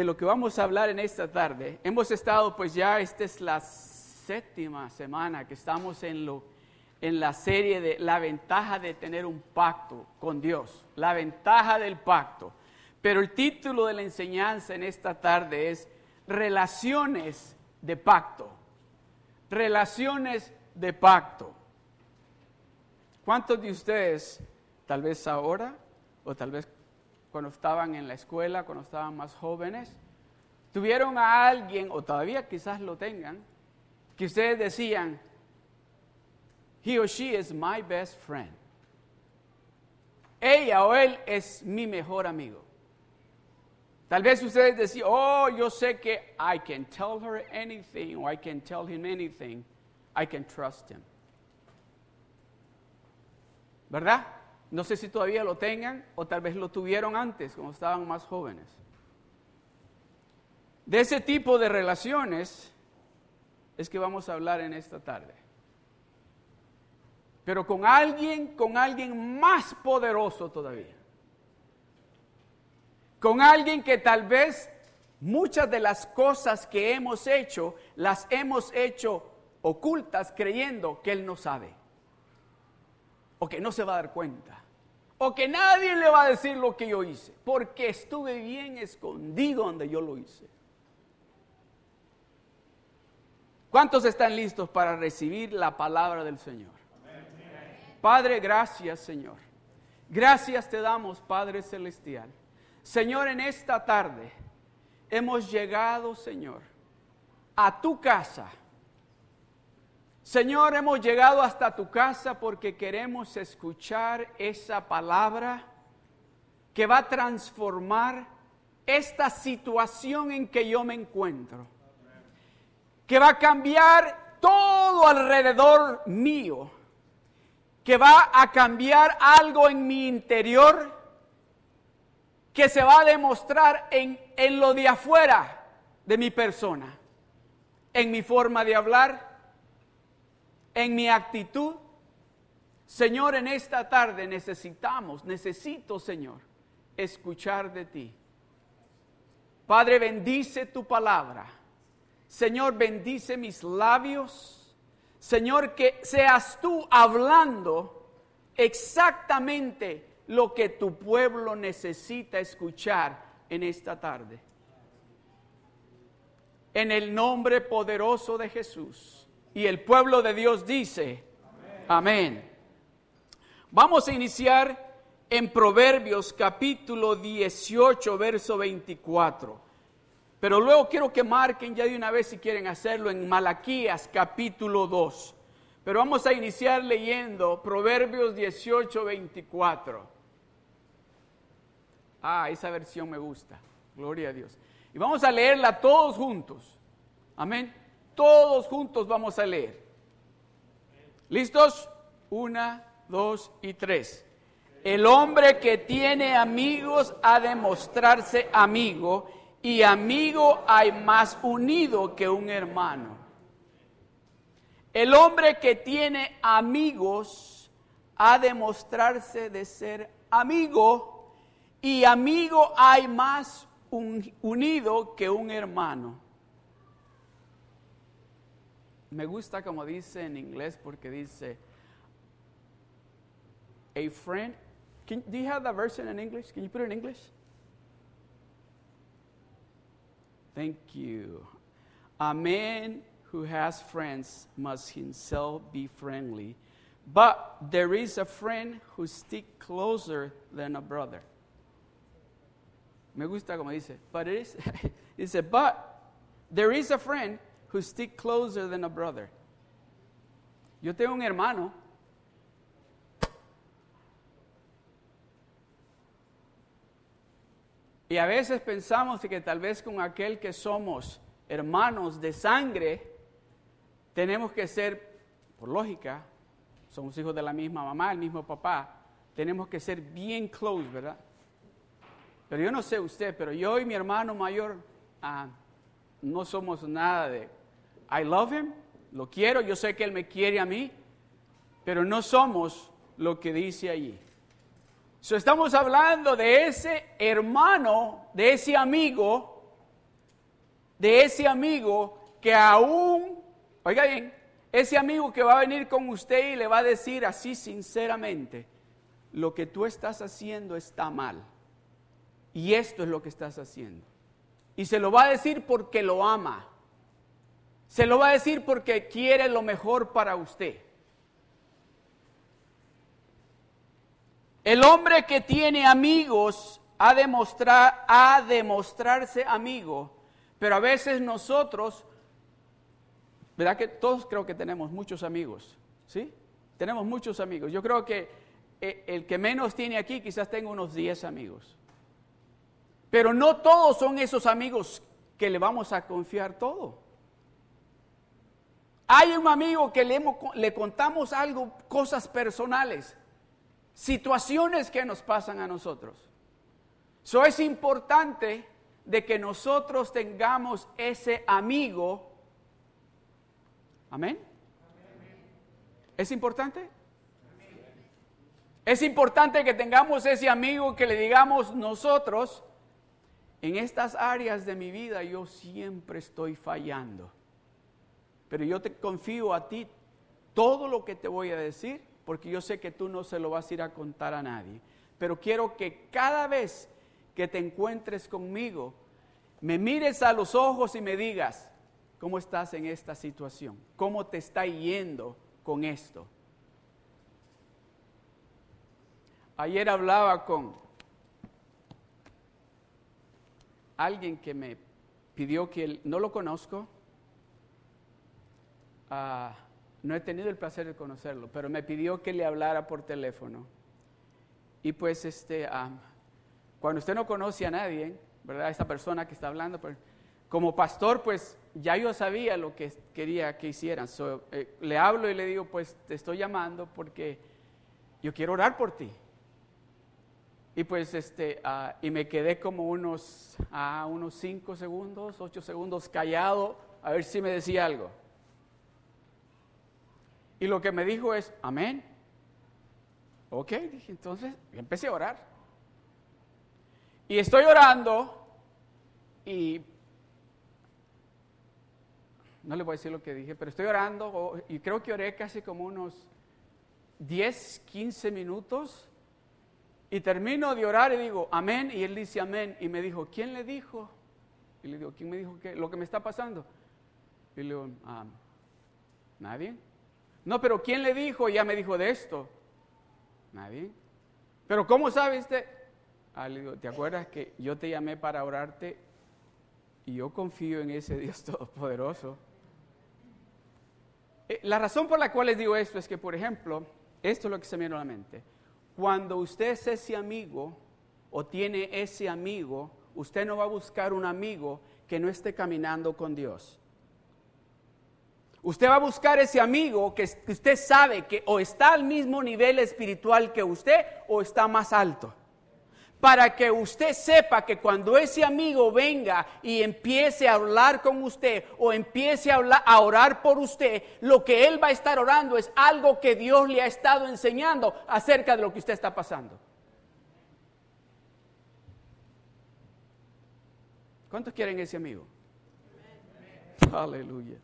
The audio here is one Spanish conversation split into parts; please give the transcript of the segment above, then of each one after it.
de lo que vamos a hablar en esta tarde. Hemos estado, pues ya esta es la séptima semana que estamos en, lo, en la serie de la ventaja de tener un pacto con Dios, la ventaja del pacto. Pero el título de la enseñanza en esta tarde es Relaciones de pacto. Relaciones de pacto. ¿Cuántos de ustedes, tal vez ahora, o tal vez cuando estaban en la escuela, cuando estaban más jóvenes, tuvieron a alguien, o todavía quizás lo tengan, que ustedes decían, he or she is my best friend. Ella o él es mi mejor amigo. Tal vez ustedes decían, oh, yo sé que I can tell her anything, or I can tell him anything, I can trust him. ¿verdad? No sé si todavía lo tengan o tal vez lo tuvieron antes, cuando estaban más jóvenes. De ese tipo de relaciones es que vamos a hablar en esta tarde. Pero con alguien, con alguien más poderoso todavía. Con alguien que tal vez muchas de las cosas que hemos hecho, las hemos hecho ocultas creyendo que Él no sabe o que no se va a dar cuenta, o que nadie le va a decir lo que yo hice, porque estuve bien escondido donde yo lo hice. ¿Cuántos están listos para recibir la palabra del Señor? Padre, gracias Señor. Gracias te damos, Padre Celestial. Señor, en esta tarde hemos llegado, Señor, a tu casa Señor, hemos llegado hasta tu casa porque queremos escuchar esa palabra que va a transformar esta situación en que yo me encuentro. Que va a cambiar todo alrededor mío. Que va a cambiar algo en mi interior que se va a demostrar en, lo de afuera de mi persona. En mi forma de hablar, en mi actitud. Señor, en esta tarde necesitamos, necesito, Señor, escuchar de ti. Padre, bendice tu palabra. Señor, bendice mis labios. Señor, que seas tú hablando exactamente lo que tu pueblo necesita escuchar en esta tarde. En el nombre poderoso de Jesús. Y el pueblo de Dios dice, amén. Vamos a iniciar en Proverbios capítulo 18, verso 24. Pero luego quiero que marquen ya de una vez si quieren hacerlo en Malaquías capítulo 2. Pero vamos a iniciar leyendo Proverbios 18, 24. Ah, esa versión me gusta. Gloria a Dios. Y vamos a leerla todos juntos. Amén. Todos juntos vamos a leer. ¿Listos? Una, dos y tres. El hombre que tiene amigos ha de mostrarse amigo y amigo hay más unido que un hermano. El hombre que tiene amigos ha de mostrarse de ser amigo y amigo hay más unido que un hermano. Me gusta como dice en inglés porque dice, a friend. Can, do you have that version in English? Can you put it in English? Thank you. A man who has friends must himself be friendly, but there is a friend who sticks closer than a brother. Me gusta como dice, but it is, dice, but there is a friend who stick closer than a brother. Yo tengo un hermano y a veces pensamos que tal vez con aquel que somos hermanos de sangre, tenemos que ser, por lógica, somos hijos de la misma mamá, el mismo papá, tenemos que ser bien close, ¿verdad? Pero yo no sé usted, pero yo y mi hermano mayor ah, no somos nada de I love him, lo quiero, yo sé que él me quiere a mí, pero no somos lo que dice allí. So, estamos hablando de ese hermano, de ese amigo, de ese amigo que aún, oiga bien, ese amigo que va a venir con usted y le va a decir así sinceramente, lo que tú estás haciendo está mal. Y esto es lo que estás haciendo. Y se lo va a decir porque lo ama. Se lo va a decir porque quiere lo mejor para usted. El hombre que tiene amigos ha de, mostrar, ha de mostrarse amigo, pero a veces nosotros, ¿verdad que todos creo que tenemos muchos amigos? ¿Sí? Tenemos muchos amigos. Yo creo que eh, el que menos tiene aquí quizás tenga unos 10 amigos. Pero no todos son esos amigos que le vamos a confiar todo. Hay un amigo que le, le contamos algo, cosas personales, situaciones que nos pasan a nosotros. Eso es importante de que nosotros tengamos ese amigo. Amén. ¿Es importante? Es importante que tengamos ese amigo que le digamos nosotros, en estas áreas de mi vida yo siempre estoy fallando. Pero yo te confío a ti todo lo que te voy a decir, porque yo sé que tú no se lo vas a ir a contar a nadie. Pero quiero que cada vez que te encuentres conmigo, me mires a los ojos y me digas, ¿cómo estás en esta situación? ¿Cómo te está yendo con esto? Ayer hablaba con alguien que me pidió que él, no lo conozco, ah, no he tenido el placer de conocerlo, pero me pidió que le hablara por teléfono. Y pues este, ah, cuando usted no conoce a nadie, ¿verdad? Esta persona que está hablando, pues, como pastor, pues ya yo sabía lo que quería que hicieran. Eh, le hablo y le digo, pues te estoy llamando porque yo quiero orar por ti. Y pues este, ah, y me quedé como unos, unos cinco segundos, ocho segundos callado, a ver si me decía algo. Y lo que me dijo es, amén. Ok, dije, entonces empecé a orar. Y estoy orando y no le voy a decir lo que dije, pero estoy orando y creo que oré casi como unos 10, 15 minutos y termino de orar y digo, amén, y él dice amén. Y me dijo, ¿quién le dijo? Y le digo, ¿quién me dijo que, lo que me está pasando? Y le digo, ah, ¿nadie? No, pero ¿quién le dijo? Ya me dijo de esto. Nadie. Pero ¿cómo sabe usted? Ah, ¿te acuerdas que yo te llamé para orarte? Y yo confío en ese Dios Todopoderoso. Eh, la razón por la cual les digo esto es que, por ejemplo, esto es lo que se me viene a la mente. Cuando usted es ese amigo o tiene ese amigo, usted no va a buscar un amigo que no esté caminando con Dios. Usted va a buscar ese amigo que usted sabe que o está al mismo nivel espiritual que usted o está más alto para que usted sepa que cuando ese amigo venga y empiece a hablar con usted o empiece a, hablar, a orar por usted, lo que él va a estar orando es algo que Dios le ha estado enseñando acerca de lo que usted está pasando. ¿Cuántos quieren ese amigo? Aleluya.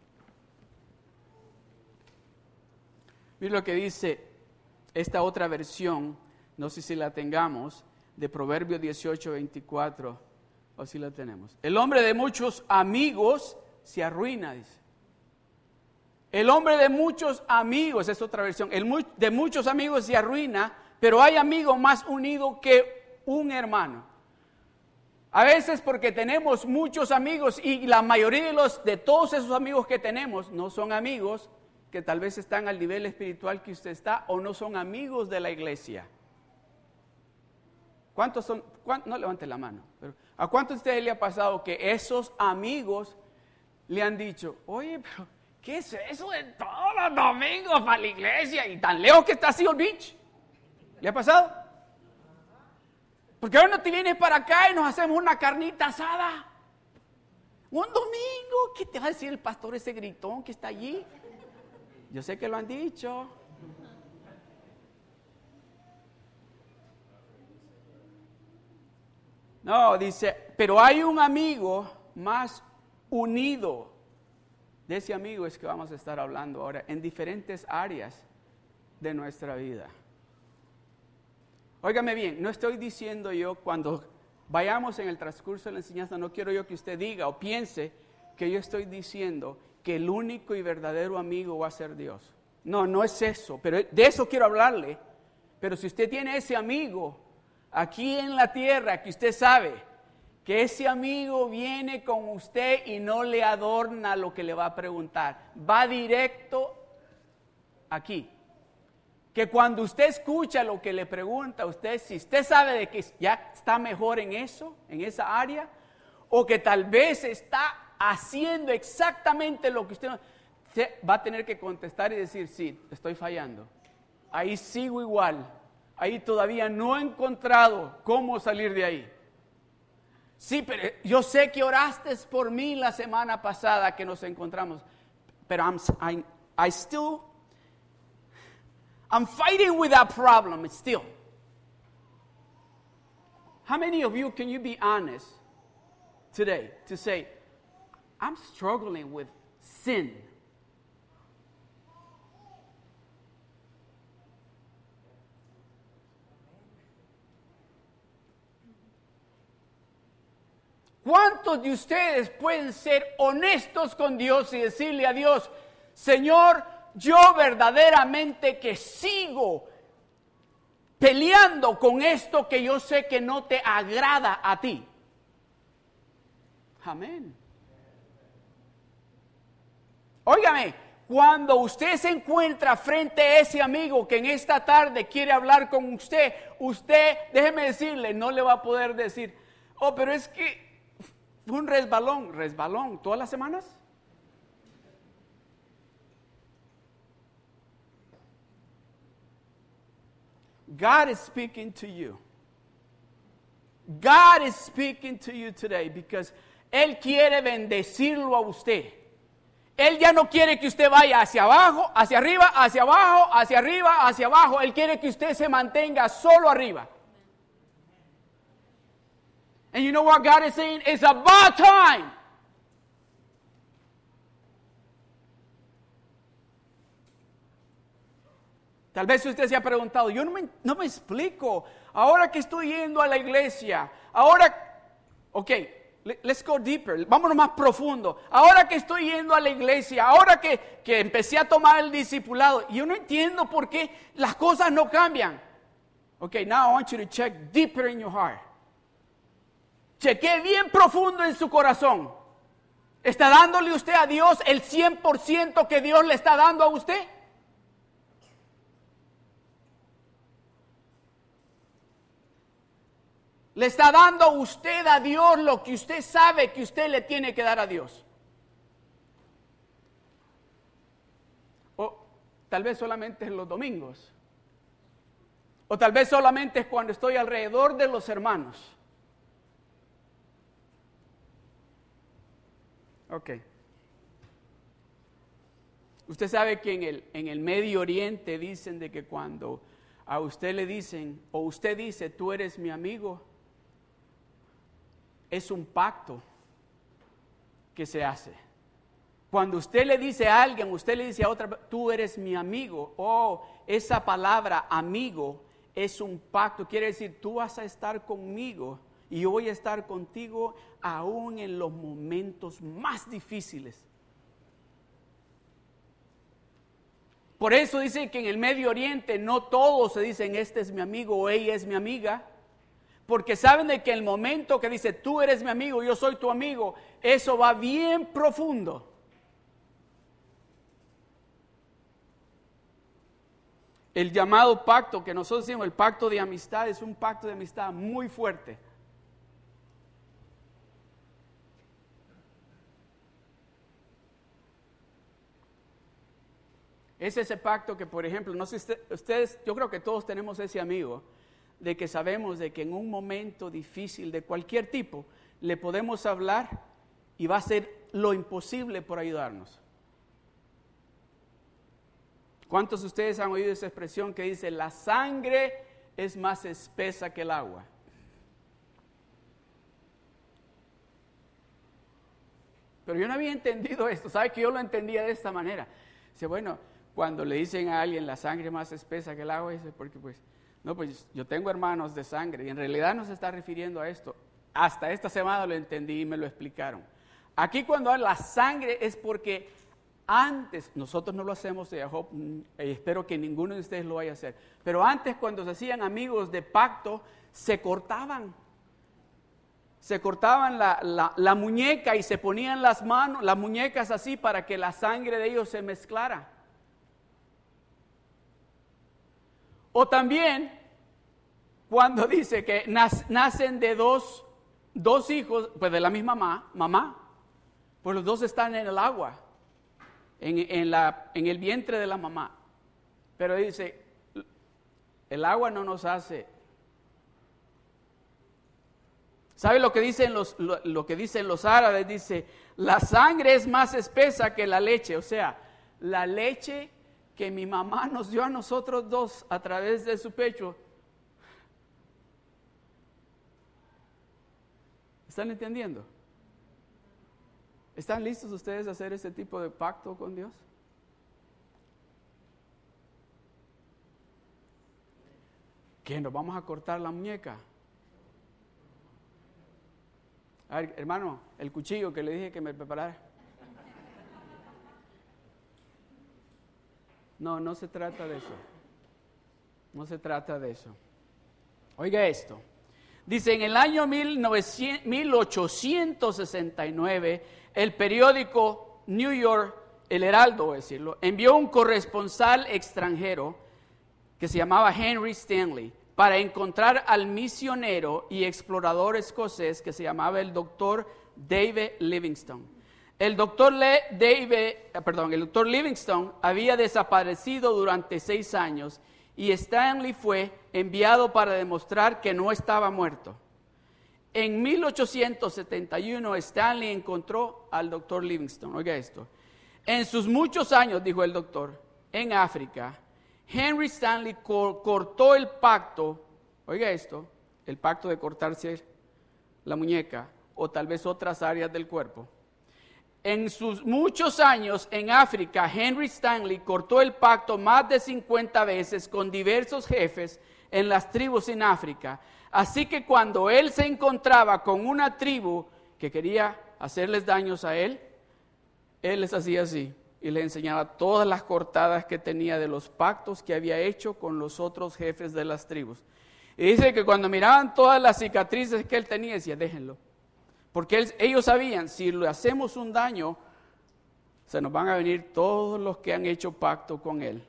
Mira lo que dice esta otra versión, no sé si la tengamos de Proverbio 18, 24. O si la tenemos. El hombre de muchos amigos se arruina, dice. El hombre de muchos amigos, es otra versión, el de muchos amigos se arruina, pero hay amigo más unido que un hermano. A veces porque tenemos muchos amigos y la mayoría de, los, de todos esos amigos que tenemos no son amigos que tal vez están al nivel espiritual que usted está o no son amigos de la iglesia. ¿Cuántos son? no levante la mano, pero ¿a cuántos de ustedes le ha pasado que esos amigos le han dicho, oye, pero ¿qué es eso de todos los domingos para la iglesia y tan lejos que está Seal Beach? ¿Le ha pasado? Porque ahora no te vienes para acá y nos hacemos una carnita asada. Un domingo, ¿qué te va a decir el pastor ese gritón que está allí? Yo sé que lo han dicho. No, dice, pero hay un amigo más unido. De ese amigo es que vamos a estar hablando ahora en diferentes áreas de nuestra vida. Óigame bien, no estoy diciendo yo cuando vayamos en el transcurso de la enseñanza, no quiero yo que usted diga o piense que yo estoy diciendo que el único y verdadero amigo va a ser Dios. No, no es eso, pero de eso quiero hablarle. Pero si usted tiene ese amigo aquí en la tierra que usted sabe que ese amigo viene con usted y no le adorna lo que le va a preguntar, va directo aquí. Que cuando usted escucha lo que le pregunta usted, si usted sabe de que ya está mejor en eso, en esa área, o que tal vez está haciendo exactamente lo que usted va a tener que contestar y decir, sí, estoy fallando. Ahí sigo igual. Ahí todavía no he encontrado cómo salir de ahí. Sí, pero yo sé que oraste por mí la semana pasada que nos encontramos, pero I'm, I still, I'm fighting with that problem still. How many of you can you be honest today to say, I'm struggling with sin. ¿Cuántos de ustedes pueden ser honestos con Dios y decirle a Dios, Señor, yo verdaderamente que sigo peleando con esto que yo sé que no te agrada a ti? Amén. Óigame, cuando usted se encuentra frente a ese amigo que en esta tarde quiere hablar con usted, usted, déjeme decirle, no le va a poder decir, oh, pero es que fue un resbalón, resbalón, todas las semanas. God is speaking to you. God is speaking to you today because él quiere bendecirlo a usted. Él ya no quiere que usted vaya hacia abajo, hacia arriba, hacia abajo, hacia arriba, hacia abajo. Él quiere que usted se mantenga solo arriba. And you know what God is saying? It's about time. Tal vez usted se ha preguntado, yo no me, no me explico, ahora que estoy yendo a la iglesia, ahora, ok, Let's go deeper. Vámonos más profundo. Ahora que estoy yendo a la iglesia, ahora que, que empecé a tomar el discipulado, yo no entiendo por qué las cosas no cambian. Ok, now I want you to check deeper in your heart. Cheque bien profundo en su corazón. ¿Está dándole usted a Dios el 100% que Dios le está dando a usted? Le está dando usted a Dios lo que usted sabe que usted le tiene que dar a Dios. O tal vez solamente en los domingos. O tal vez solamente es cuando estoy alrededor de los hermanos. Ok. Usted sabe que en el, en el Medio Oriente dicen de que cuando a usted le dicen, o usted dice, tú eres mi amigo, es un pacto que se hace. Cuando usted le dice a alguien, usted le dice a otra, tú eres mi amigo, oh, esa palabra amigo es un pacto, quiere decir, tú vas a estar conmigo y yo voy a estar contigo aún en los momentos más difíciles. Por eso dice que en el Medio Oriente no todos se dicen, este es mi amigo o ella es mi amiga. Porque saben de que el momento que dice, tú eres mi amigo, yo soy tu amigo, eso va bien profundo. El llamado pacto que nosotros decimos, el pacto de amistad, es un pacto de amistad muy fuerte. Es ese pacto que, por ejemplo, no sé, ustedes, yo creo que todos tenemos ese amigo de que sabemos de que en un momento difícil de cualquier tipo le podemos hablar y va a hacer lo imposible por ayudarnos. ¿Cuántos de ustedes han oído esa expresión que dice, la sangre es más espesa que el agua? Pero yo no había entendido esto, ¿sabe que yo lo entendía de esta manera? Dice, bueno, cuando le dicen a alguien la sangre es más espesa que el agua, dice, porque pues no, pues yo tengo hermanos de sangre. Y en realidad no se está refiriendo a esto. Hasta esta semana lo entendí y me lo explicaron. Aquí cuando habla la sangre es porque antes, nosotros no lo hacemos de mm, y espero que ninguno de ustedes lo vaya a hacer, pero antes cuando se hacían amigos de pacto, se cortaban. Se cortaban la, la muñeca y se ponían las manos, las muñecas así para que la sangre de ellos se mezclara. O también cuando dice que nacen de dos, dos hijos, pues de la misma mamá, pues los dos están en el agua, en, la, en el vientre de la mamá. Pero dice, el agua no nos hace. ¿Sabe lo que dicen los, lo, que dicen los árabes? Dice, la sangre es más espesa que la leche. O sea, la leche que mi mamá nos dio a nosotros dos a través de su pecho. ¿Están entendiendo? ¿Están listos ustedes a hacer ese tipo de pacto con Dios? ¿Que nos vamos a cortar la muñeca? A ver, hermano, el cuchillo que le dije que me preparara. No, no se trata de eso. No se trata de eso. Oiga esto. Dice, en el año 1869, el periódico New York, el Heraldo, decirlo, envió un corresponsal extranjero que se llamaba Henry Stanley para encontrar al misionero y explorador escocés que se llamaba el doctor David Livingstone. El doctor, eh, perdón, el doctor Livingstone había desaparecido durante seis años y Stanley fue enviado para demostrar que no estaba muerto. En 1871 Stanley encontró al doctor Livingstone. Oiga esto. En sus muchos años, dijo el doctor, en África, Henry Stanley cortó el pacto, oiga esto, el pacto de cortarse la muñeca o tal vez otras áreas del cuerpo. En sus muchos años en África, Henry Stanley cortó el pacto más de 50 veces con diversos jefes en las tribus en África Así que cuando él se encontraba con una tribu que quería hacerles daños a él, él les hacía así y le enseñaba todas las cortadas que tenía de los pactos que había hecho con los otros jefes de las tribus. Y dice que cuando miraban todas las cicatrices que él tenía, decía, déjenlo. Porque ellos sabían, si le hacemos un daño, se nos van a venir todos los que han hecho pacto con él.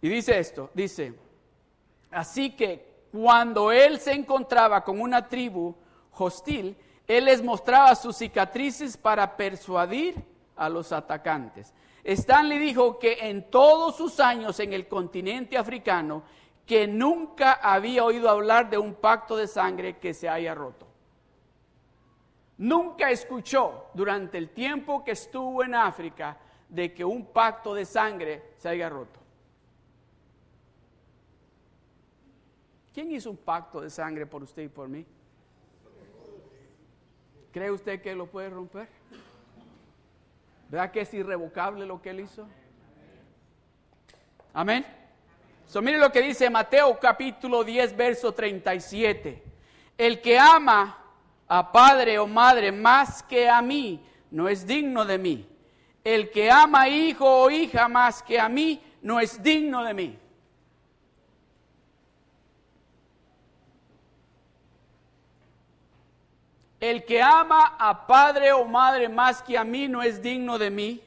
Y dice esto, dice, Así que cuando él se encontraba con una tribu hostil, él les mostraba sus cicatrices para persuadir a los atacantes. Stanley dijo que en todos sus años en el continente africano, que nunca había oído hablar de un pacto de sangre que se haya roto. Nunca escuchó durante el tiempo que estuvo en África de que un pacto de sangre se haya roto. ¿Quién hizo un pacto de sangre por usted y por mí? ¿Cree usted que lo puede romper? ¿Verdad que es irrevocable lo que él hizo? Amén. Mire lo que dice Mateo capítulo 10, verso 37. El que ama a padre o madre más que a mí no es digno de mí. El que ama hijo o hija más que a mí no es digno de mí. El que ama a padre o madre más que a mí no es digno de mí.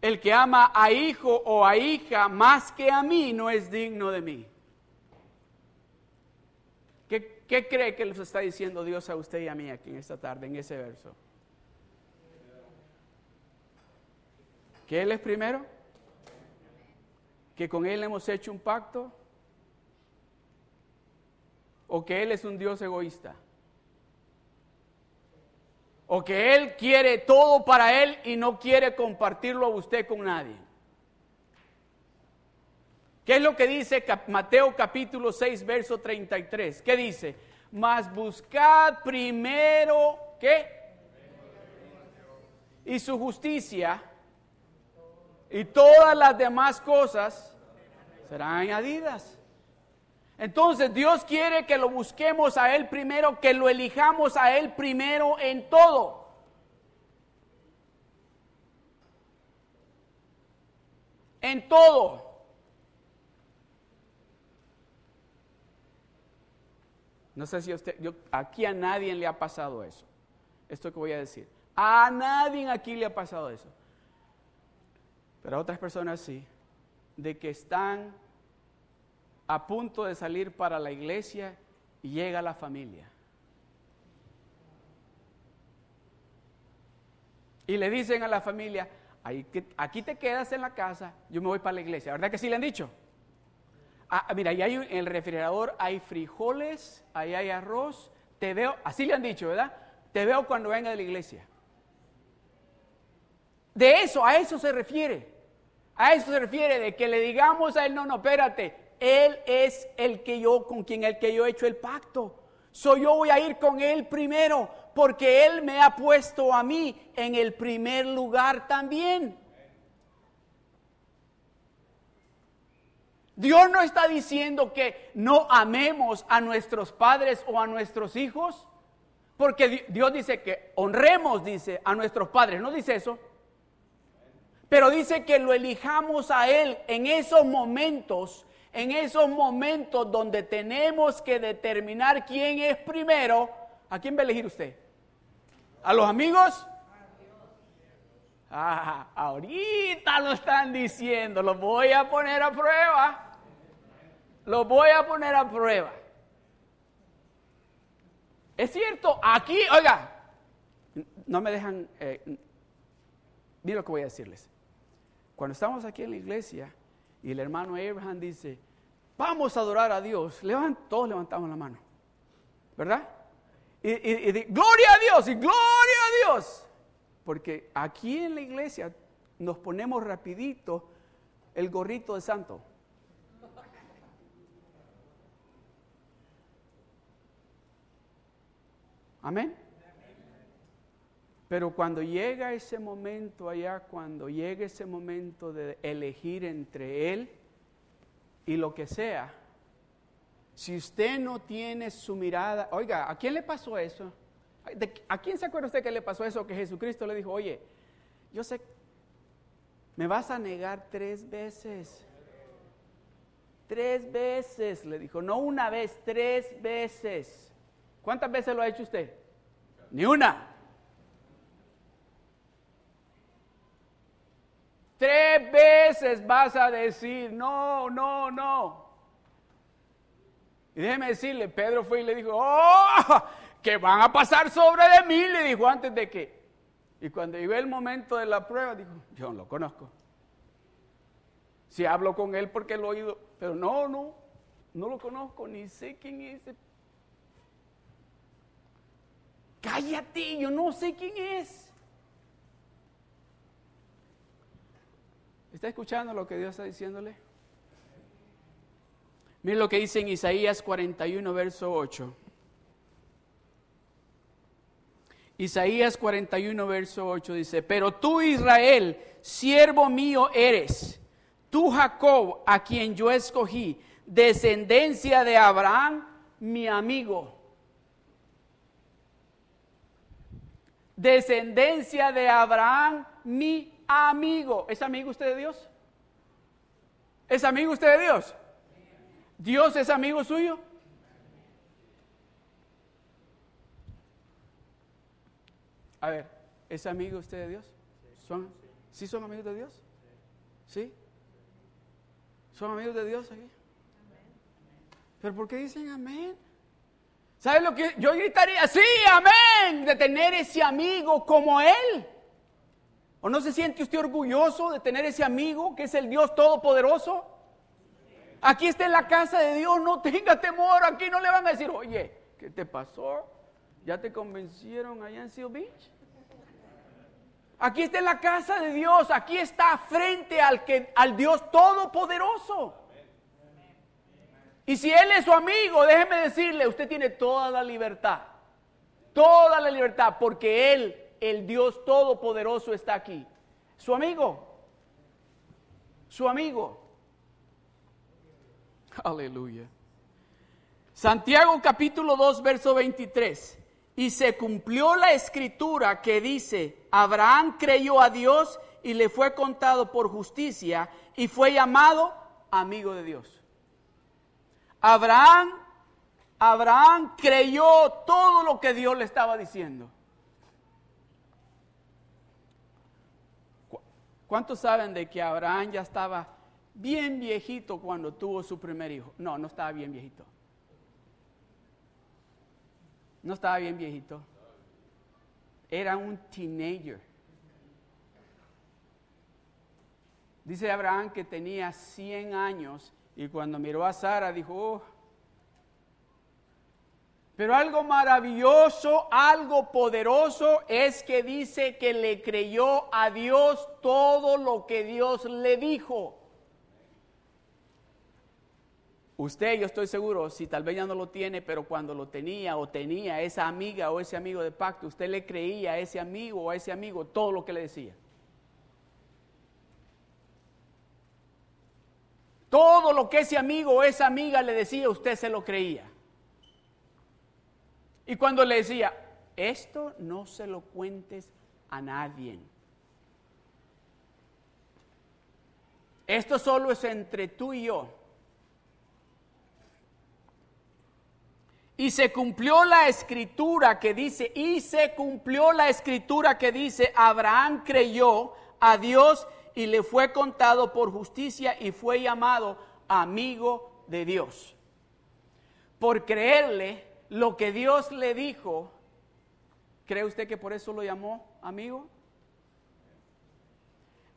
El que ama a hijo o a hija más que a mí no es digno de mí. ¿Qué, ¿Qué, cree que les está diciendo Dios a usted y a mí aquí en esta tarde, en ese verso? ¿Que Él es primero? ¿Que con Él hemos hecho un pacto? o que Él es un Dios egoísta. O que Él quiere todo para Él y no quiere compartirlo a usted con nadie. ¿Qué es lo que dice Mateo capítulo 6, verso 33? ¿Qué dice? Mas buscad primero, ¿qué? Y su justicia y todas las demás cosas serán añadidas. Entonces Dios quiere que lo busquemos a Él primero, que lo elijamos a Él primero en todo. En todo. No sé si usted, yo, aquí a nadie le ha pasado eso. Esto que voy a decir. A nadie aquí le ha pasado eso. Pero a otras personas sí. De que están a punto de salir para la iglesia y llega la familia. Y le dicen a la familia, aquí te quedas en la casa, yo me voy para la iglesia. ¿Verdad que sí le han dicho? Ah, mira, ahí hay en el refrigerador hay frijoles, ahí hay arroz, te veo, así le han dicho, ¿verdad? Te veo cuando venga de la iglesia. De eso, a eso se refiere. A eso se refiere, de que le digamos a él, no, no, espérate, él es el que yo, con quien el que yo he hecho el pacto. Soy yo voy a ir con Él primero, porque Él me ha puesto a mí en el primer lugar también. Dios no está diciendo que no amemos a nuestros padres o a nuestros hijos, porque Dios dice que honremos, dice, a nuestros padres, no dice eso, pero dice que lo elijamos a Él en esos momentos en esos momentos donde tenemos que determinar quién es primero, ¿a quién va a elegir usted? ¿A los amigos? Ah, ahorita lo están diciendo, lo voy a poner a prueba. Lo voy a poner a prueba. Es cierto, aquí, oiga, no me dejan, eh, lo que voy a decirles. Cuando estamos aquí en la iglesia, y el hermano Abraham dice, vamos a adorar a Dios. todos levantamos la mano. ¿Verdad? Y, y, gloria a Dios y gloria a Dios. Porque aquí en la iglesia nos ponemos rapidito el gorrito de santo. Amén. Pero cuando llega ese momento allá, cuando llega ese momento de elegir entre Él y lo que sea, si usted no tiene su mirada, oiga, ¿a quién le pasó eso? ¿A quién se acuerda usted que le pasó eso? Que Jesucristo le dijo, oye, yo sé, me vas a negar tres veces. Tres veces, le dijo, no una vez, tres veces. ¿Cuántas veces lo ha hecho usted? Ni una. Tres veces vas a decir, no, no, no. Y déjeme decirle, Pedro fue y le dijo, oh, que van a pasar sobre de mí, le dijo antes de que. Y cuando llegó el momento de la prueba, dijo, yo no lo conozco. Si hablo con él porque lo he oído, pero no, no, no lo conozco, ni sé quién es. Cállate, yo no sé quién es. ¿Está escuchando lo que Dios está diciéndole? Miren lo que dice en Isaías 41, verso 8. Isaías 41, verso 8 dice, pero tú Israel, siervo mío eres, tú Jacob, a quien yo escogí, descendencia de Abraham, mi amigo. Descendencia de Abraham, mi amigo. ¿Es amigo usted de Dios? ¿Es amigo usted de Dios? ¿Dios es amigo suyo? A ver, ¿es amigo usted de Dios? ¿Son, ¿Sí son amigos de Dios? ¿Sí? ¿Son amigos de Dios aquí? ¿Pero por qué dicen amén? ¿Sabe lo que yo gritaría? Sí, amén, de tener ese amigo como Él. ¿O no se siente usted orgulloso de tener ese amigo que es el Dios Todopoderoso? Aquí está en la casa de Dios, no tenga temor, aquí no le van a decir, oye, ¿qué te pasó? ¿Ya te convencieron allá en Seal Beach? Aquí está en la casa de Dios, aquí está frente al, que, al Dios Todopoderoso. Y si él es su amigo, déjeme decirle, usted tiene toda la libertad. Toda la libertad, porque él, el Dios Todopoderoso, está aquí. Su amigo. Su amigo. Aleluya. Santiago capítulo 2, verso 23. Y se cumplió la escritura que dice, Abraham creyó a Dios y le fue contado por justicia y fue llamado amigo de Dios. Abraham, Abraham creyó todo lo que Dios le estaba diciendo. ¿Cuántos saben de que Abraham ya estaba bien viejito cuando tuvo su primer hijo? No, no estaba bien viejito. No estaba bien viejito. Era un teenager. Dice Abraham que tenía 100 años y cuando miró a Sara dijo, oh". Pero algo maravilloso, algo poderoso es que dice que le creyó a Dios todo lo que Dios le dijo. Usted, yo estoy seguro, si tal vez ya no lo tiene, pero cuando lo tenía o tenía esa amiga o ese amigo de pacto, usted le creía a ese amigo o a ese amigo todo lo que le decía. Todo lo que ese amigo o esa amiga le decía, usted se lo creía. Y cuando le decía, esto no se lo cuentes a nadie. Esto solo es entre tú y yo. Y se cumplió la escritura que dice, y se cumplió la escritura que dice, Abraham creyó a Dios y le fue contado por justicia y fue llamado amigo de Dios. Por creerle lo que Dios le dijo, ¿cree usted que por eso lo llamó amigo?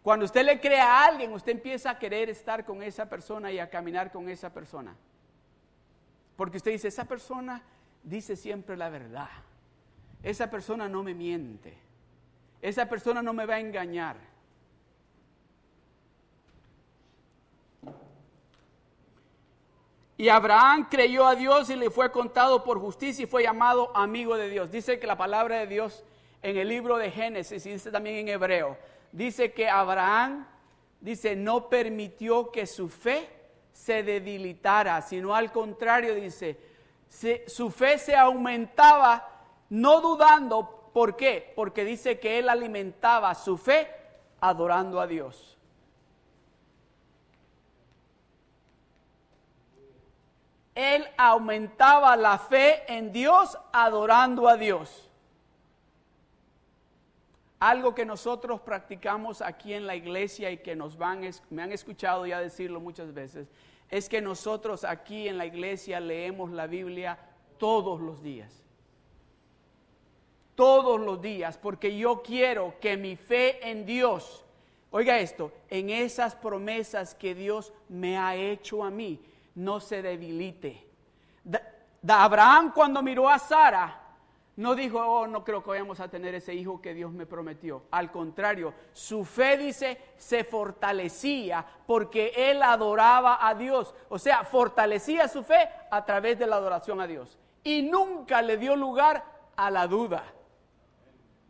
Cuando usted le cree a alguien, usted empieza a querer estar con esa persona y a caminar con esa persona. Porque usted dice, esa persona dice siempre la verdad. Esa persona no me miente. Esa persona no me va a engañar. Y Abraham creyó a Dios y le fue contado por justicia y fue llamado amigo de Dios. Dice que la palabra de Dios en el libro de Génesis y dice también en hebreo, dice que Abraham, dice, no permitió que su fe se debilitara, sino al contrario, dice, su fe se aumentaba no dudando, ¿por qué? Porque dice que él alimentaba su fe adorando a Dios. Él aumentaba la fe en Dios adorando a Dios. Algo que nosotros practicamos aquí en la iglesia y que nos van, me han escuchado ya decirlo muchas veces, es que nosotros aquí en la iglesia leemos la Biblia todos los días. Todos los días, porque yo quiero que mi fe en Dios, oiga esto, en esas promesas que Dios me ha hecho a mí, no se debilite. Abraham cuando miró a Sara, no dijo, oh, no creo que vayamos a tener ese hijo que Dios me prometió. Al contrario, su fe dice, se fortalecía porque él adoraba a Dios. O sea, fortalecía su fe a través de la adoración a Dios. Y nunca le dio lugar a la duda.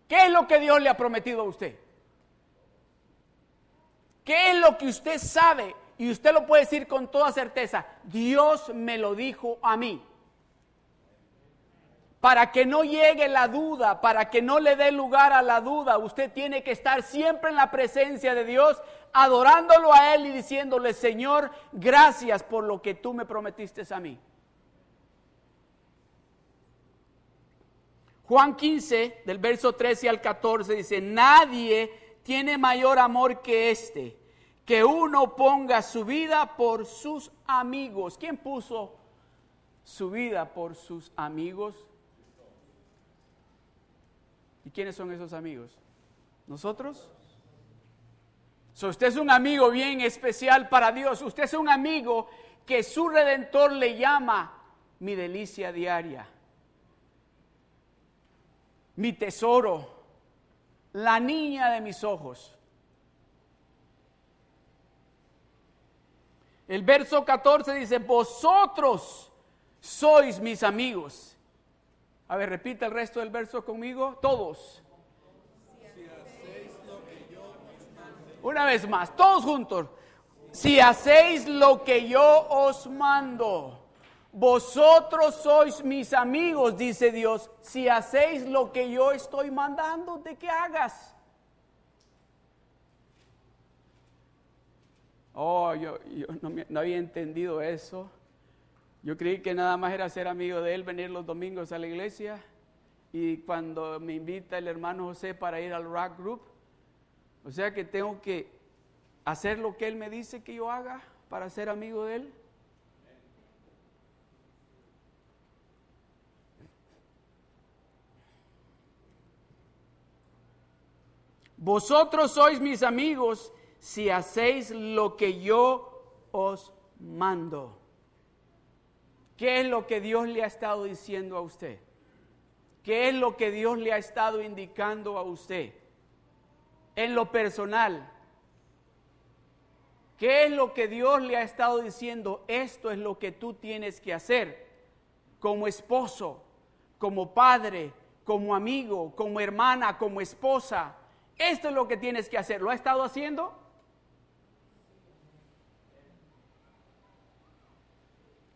¿Qué es lo que Dios le ha prometido a usted? ¿Qué es lo que usted sabe? Y usted lo puede decir con toda certeza. Dios me lo dijo a mí para que no llegue la duda, para que no le dé lugar a la duda, usted tiene que estar siempre en la presencia de Dios, adorándolo a Él y diciéndole, Señor, gracias por lo que tú me prometiste a mí. Juan 15, del verso 13 al 14, dice, nadie tiene mayor amor que este, que uno ponga su vida por sus amigos. ¿Quién puso su vida por sus amigos? ¿Y quiénes son esos amigos? ¿Nosotros? So, usted es un amigo bien especial para Dios. Usted es un amigo que su redentor le llama mi delicia diaria, mi tesoro, la niña de mis ojos. El verso 14 dice, vosotros sois mis amigos. A ver, repite el resto del verso conmigo, todos. Una vez más, todos juntos. Si hacéis lo que yo os mando. Vosotros sois mis amigos, dice Dios, si hacéis lo que yo estoy mandando de que hagas. Oh, yo, no, no, había entendido eso. Yo creí que nada más era ser amigo de él, venir los domingos a la iglesia. Y cuando me invita el hermano José para ir al rock group, o sea que tengo que hacer lo que él me dice que yo haga para ser amigo de él. Vosotros sois mis amigos si hacéis lo que yo os mando. ¿Qué es lo que Dios le ha estado diciendo a usted? ¿Qué es lo que Dios le ha estado indicando a usted? En lo personal. ¿Qué es lo que Dios le ha estado diciendo? Esto es lo que tú tienes que hacer como esposo, como padre, como amigo, como hermana, como esposa esto es lo que tienes que hacer. ¿Lo ha estado haciendo?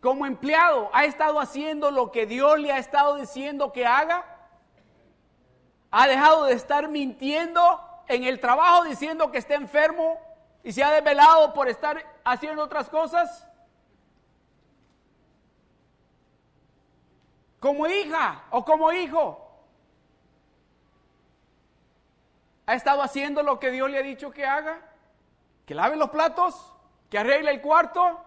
Como empleado, ¿ha estado haciendo lo que Dios le ha estado diciendo que haga? ¿Ha dejado de estar mintiendo en el trabajo diciendo que está enfermo y se ha desvelado por estar haciendo otras cosas? Como hija o como hijo, ¿Ha estado haciendo lo que Dios le ha dicho que haga? ¿Que lave los platos? ¿Que arregle el cuarto?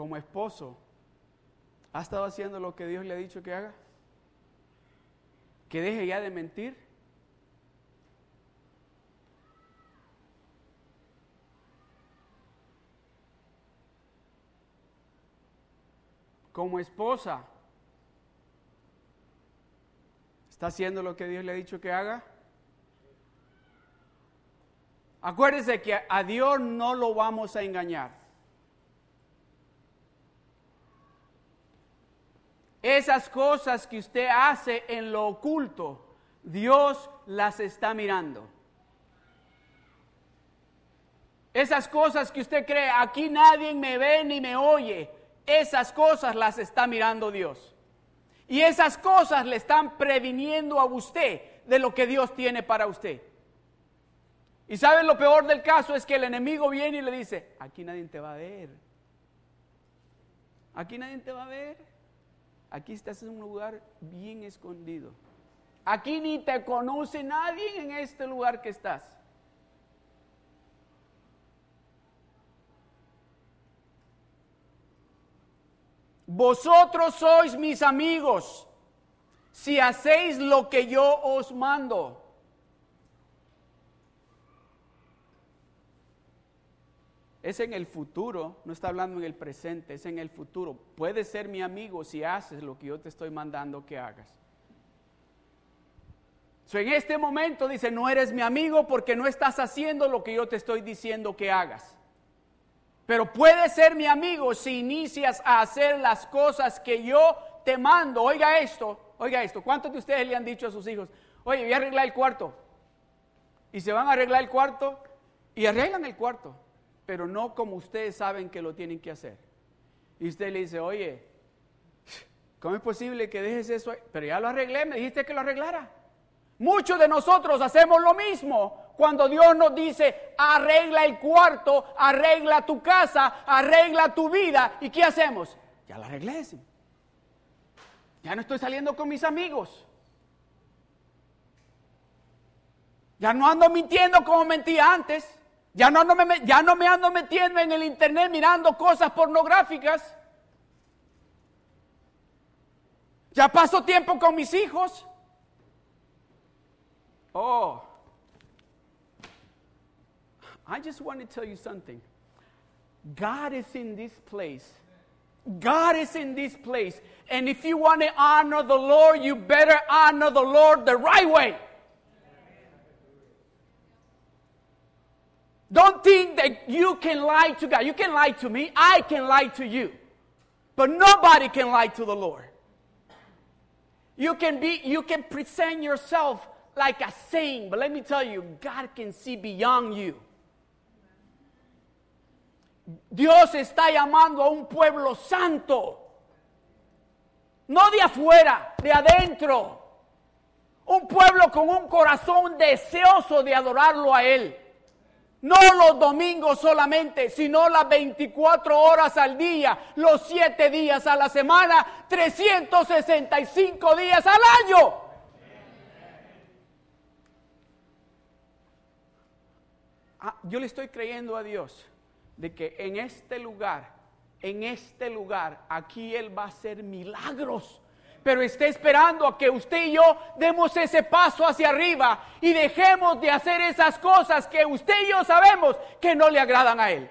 Como esposo, ¿ha estado haciendo lo que Dios le ha dicho que haga? ¿Que deje ya de mentir? como esposa, ¿está haciendo lo que Dios le ha dicho que haga? Acuérdese que a Dios no lo vamos a engañar. Esas cosas que usted hace en lo oculto, Dios las está mirando. Esas cosas que usted cree, aquí nadie me ve ni me oye, esas cosas las está mirando Dios. Y esas cosas le están previniendo a usted de lo que Dios tiene para usted. Y saben lo peor del caso es que el enemigo viene y le dice, aquí nadie te va a ver. Aquí nadie te va a ver. Aquí estás en un lugar bien escondido. Aquí ni te conoce nadie en este lugar que estás. Vosotros sois mis amigos si hacéis lo que yo os mando. Es en el futuro, no está hablando en el presente, es en el futuro. Puedes ser mi amigo si haces lo que yo te estoy mandando que hagas. en este momento dice, no eres mi amigo porque no estás haciendo lo que yo te estoy diciendo que hagas. Pero puedes ser mi amigo si inicias a hacer las cosas que yo te mando. Oiga esto, oiga esto. ¿Cuántos de ustedes le han dicho a sus hijos, oye, voy a arreglar el cuarto? Y se van a arreglar el cuarto y arreglan el cuarto, pero no como ustedes saben que lo tienen que hacer. Y usted le dice, oye, ¿cómo es posible que dejes eso? Pero ya lo arreglé, me dijiste que lo arreglara. Muchos de nosotros hacemos lo mismo cuando Dios nos dice, arregla el cuarto, arregla tu casa, arregla tu vida. ¿Y qué hacemos? Ya la arreglé. Ya no estoy saliendo con mis amigos. Ya no ando mintiendo como mentía antes. Ya no, me, ya no me ando metiendo en el internet mirando cosas pornográficas. Ya paso tiempo con mis hijos. Oh, I just want to tell you something. God is in this place. God is in this place. And if you want to honor the Lord, you better honor the Lord the right way. Don't think that you can lie to God. You can lie to me. I can lie to you. But nobody can lie to the Lord. You can be you can present yourself like a saint, but let me tell you, God can see beyond you. Dios está llamando a un pueblo santo. No de afuera, de adentro. Un pueblo con un corazón deseoso de adorarlo a Él. No los domingos solamente, sino las 24 horas al día, los 7 días a la semana, 365 días al año. Ah, yo le estoy creyendo a Dios de que en este lugar, en este lugar, aquí Él va a hacer milagros pero está esperando a que usted y yo demos ese paso hacia arriba y dejemos de hacer esas cosas que usted y yo sabemos que no le agradan a Él.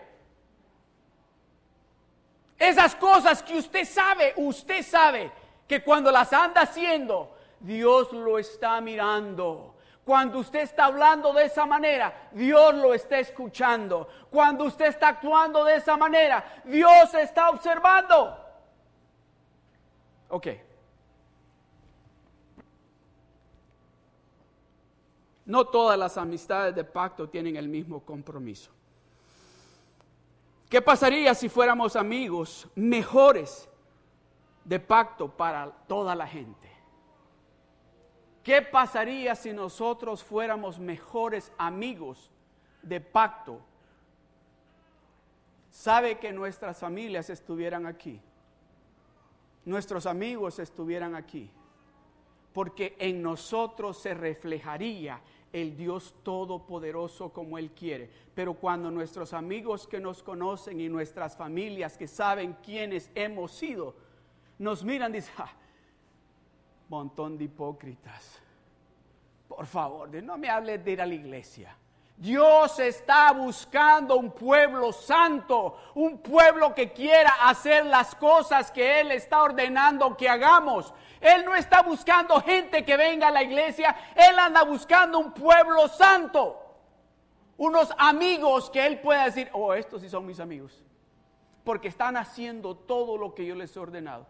Esas cosas que usted sabe, usted sabe que cuando las anda haciendo, Dios lo está mirando. Cuando usted está hablando de esa manera, Dios lo está escuchando. Cuando usted está actuando de esa manera, Dios está observando. Ok. No todas las amistades de pacto tienen el mismo compromiso. ¿Qué pasaría si fuéramos amigos mejores de pacto para toda la gente? ¿Qué pasaría si nosotros fuéramos mejores amigos de pacto? Sabe que nuestras familias estuvieran aquí, nuestros amigos estuvieran aquí, porque en nosotros se reflejaría el Dios todopoderoso como Él quiere. Pero cuando nuestros amigos que nos conocen y nuestras familias que saben quiénes hemos sido, nos miran y dicen, montón de hipócritas. Por favor, no me hables de ir a la iglesia. Dios está buscando un pueblo santo, un pueblo que quiera hacer las cosas que Él está ordenando que hagamos. Él no está buscando gente que venga a la iglesia, Él anda buscando un pueblo santo. Unos amigos que Él pueda decir, oh, estos sí son mis amigos, porque están haciendo todo lo que yo les he ordenado.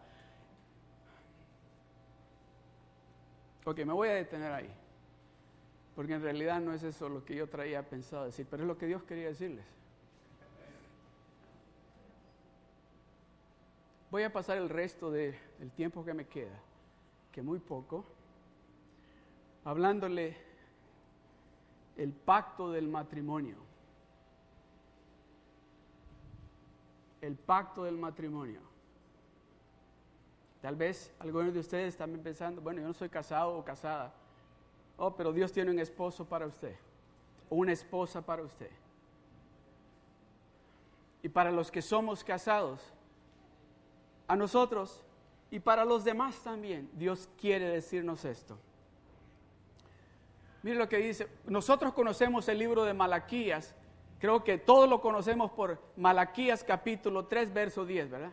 Ok, me voy a detener ahí. Porque en realidad no es eso lo que yo traía pensado decir, pero es lo que Dios quería decirles. Voy a pasar el resto del tiempo que me queda, que muy poco, hablándole el pacto del matrimonio. El pacto del matrimonio. Tal vez algunos de ustedes están pensando, bueno, yo no soy casado o casada. Oh, pero Dios tiene un esposo para usted, una esposa para usted. Y para los que somos casados, a nosotros y para los demás también, Dios quiere decirnos esto. Mire lo que dice, nosotros conocemos el libro de Malaquías, creo que todos lo conocemos por Malaquías capítulo 3, verso 10, ¿verdad?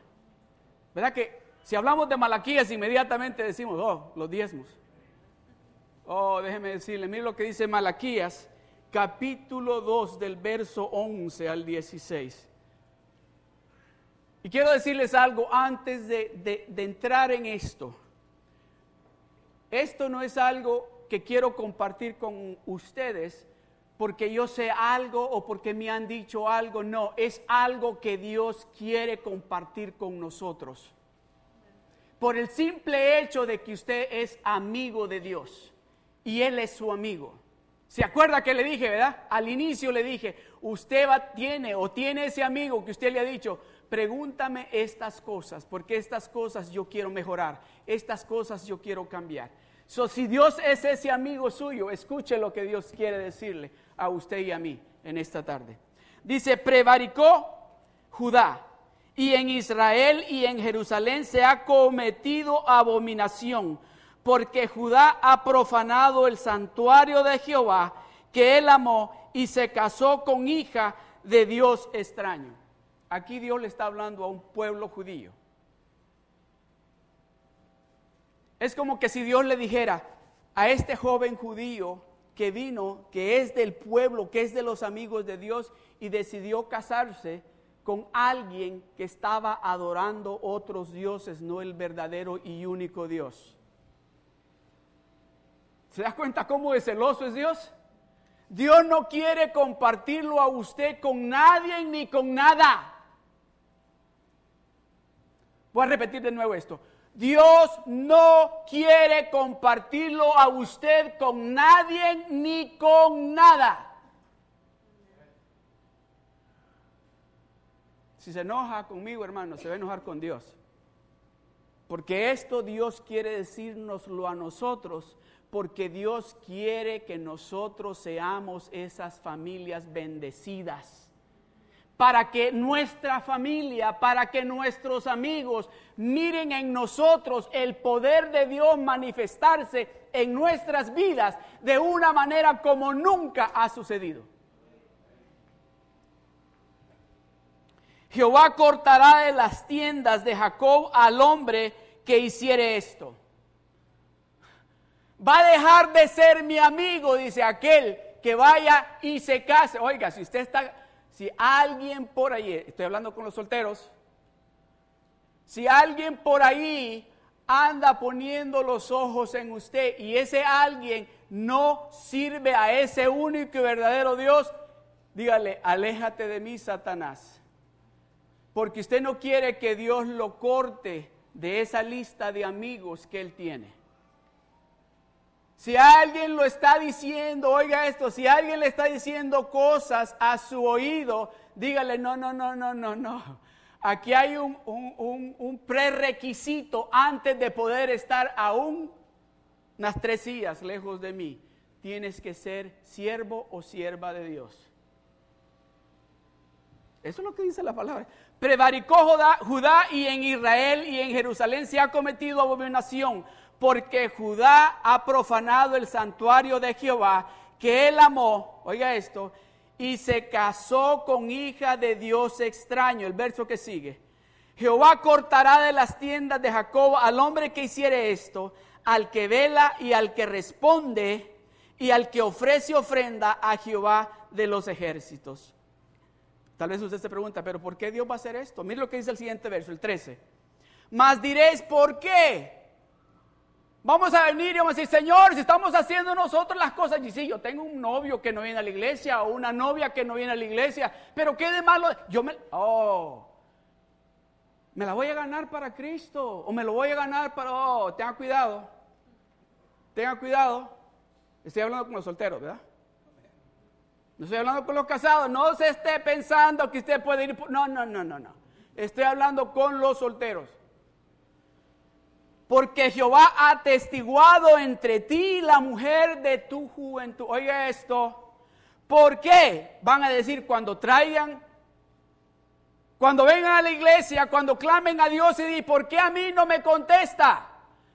¿Verdad que si hablamos de Malaquías inmediatamente decimos, oh, los diezmos? Oh, déjeme decirle, mire lo que dice Malaquías, capítulo 2 del verso 11 al 16. Y quiero decirles algo antes de, de entrar en esto. Esto no es algo que quiero compartir con ustedes porque yo sé algo o porque me han dicho algo, no, es algo que Dios quiere compartir con nosotros. Por el simple hecho de que usted es amigo de Dios y él es su amigo. ¿Se acuerda que le dije, verdad? Al inicio le dije, usted tiene o tiene ese amigo que usted le ha dicho, pregúntame estas cosas, porque estas cosas yo quiero mejorar, estas cosas yo quiero cambiar. So, si Dios es ese amigo suyo, escuche lo que Dios quiere decirle a usted y a mí en esta tarde. Dice, prevaricó Judá, y en Israel y en Jerusalén se ha cometido abominación porque Judá ha profanado el santuario de Jehová que él amó y se casó con hija de Dios extraño. Aquí Dios le está hablando a un pueblo judío. Es como que si Dios le dijera a este joven judío que vino, que es del pueblo, que es de los amigos de Dios y decidió casarse con alguien que estaba adorando otros dioses, no el verdadero y único Dios. ¿Se da cuenta cómo de celoso es Dios? Dios no quiere compartirlo a usted con nadie ni con nada. Voy a repetir de nuevo esto. Dios no quiere compartirlo a usted con nadie ni con nada. Si se enoja conmigo, hermano, se va a enojar con Dios. Porque esto Dios quiere decirnoslo a nosotros porque Dios quiere que nosotros seamos esas familias bendecidas. Para que nuestra familia, para que nuestros amigos miren en nosotros el poder de Dios manifestarse en nuestras vidas de una manera como nunca ha sucedido. Jehová cortará de las tiendas de Jacob al hombre que hiciere esto va a dejar de ser mi amigo, dice aquel que vaya y se case. Oiga, si usted está, si alguien por ahí, estoy hablando con los solteros, si alguien por ahí anda poniendo los ojos en usted y ese alguien no sirve a ese único y verdadero Dios, dígale, aléjate de mí, Satanás. Porque usted no quiere que Dios lo corte de esa lista de amigos que él tiene. Si alguien lo está diciendo, oiga esto, si alguien le está diciendo cosas a su oído, dígale, no, no, no, no, no, no. Aquí hay un, un, prerequisito antes de poder estar aún unas tres días lejos de mí. Tienes que ser siervo o sierva de Dios. Eso es lo que dice la palabra. Prevaricó Judá y en Israel y en Jerusalén se ha cometido abominación porque Judá ha profanado el santuario de Jehová, que él amó, oiga esto, y se casó con hija de Dios extraño. El verso que sigue. Jehová cortará de las tiendas de Jacob al hombre que hiciere esto, al que vela y al que responde, y al que ofrece ofrenda a Jehová de los ejércitos. Tal vez usted se pregunta, pero ¿por qué Dios va a hacer esto? Mire lo que dice el siguiente verso, el 13. Mas diréis, ¿por qué? Vamos a venir y vamos a decir, Señor, si estamos haciendo nosotros las cosas, y sí, yo tengo un novio que no viene a la iglesia o una novia que no viene a la iglesia, pero ¿qué de malo? Yo me, oh, me la voy a ganar para Cristo o me lo voy a ganar para, oh, tenga cuidado, tenga cuidado. Estoy hablando con los solteros, ¿verdad? No estoy hablando con los casados, no se esté pensando que usted puede ir, no, no, no, no, no. Estoy hablando con los solteros porque Jehová ha testiguado entre ti la mujer de tu juventud. Oiga esto. ¿Por qué? Van a decir cuando traigan, cuando vengan a la iglesia, cuando clamen a Dios y digan, ¿por qué a mí no me contesta?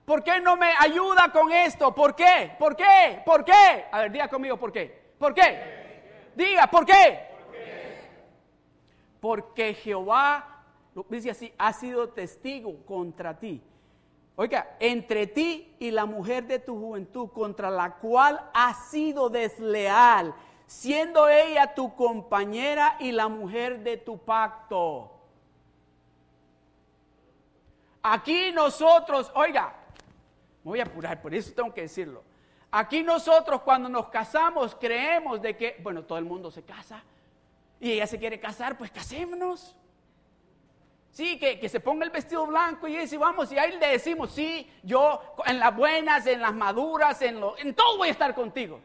¿Por qué no me ayuda con esto? ¿Por qué? ¿Por qué? ¿Por qué? A ver, diga conmigo, ¿por qué? ¿Por qué? Diga, ¿por qué? Porque Jehová, dice así, ha sido testigo contra ti Oiga, entre ti y la mujer de tu juventud contra la cual has sido desleal, siendo ella tu compañera y la mujer de tu pacto. Aquí nosotros, oiga, me voy a apurar, por eso tengo que decirlo. Aquí nosotros cuando nos casamos creemos de que, bueno, todo el mundo se casa y ella se quiere casar, pues casémonos. Sí, que, se ponga el vestido blanco y dice, vamos, y ahí le decimos, sí, yo en las buenas, en las maduras, en, lo, en todo voy a estar contigo.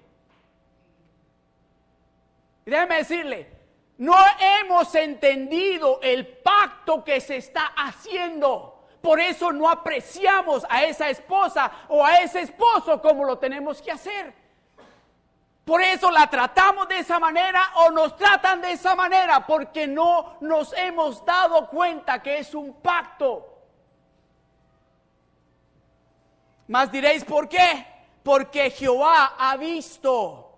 Y déjeme decirle, no hemos entendido el pacto que se está haciendo. Por eso no apreciamos a esa esposa o a ese esposo como lo tenemos que hacer. Por eso la tratamos de esa manera o nos tratan de esa manera, porque no nos hemos dado cuenta que es un pacto. Más diréis, ¿por qué? Porque Jehová ha visto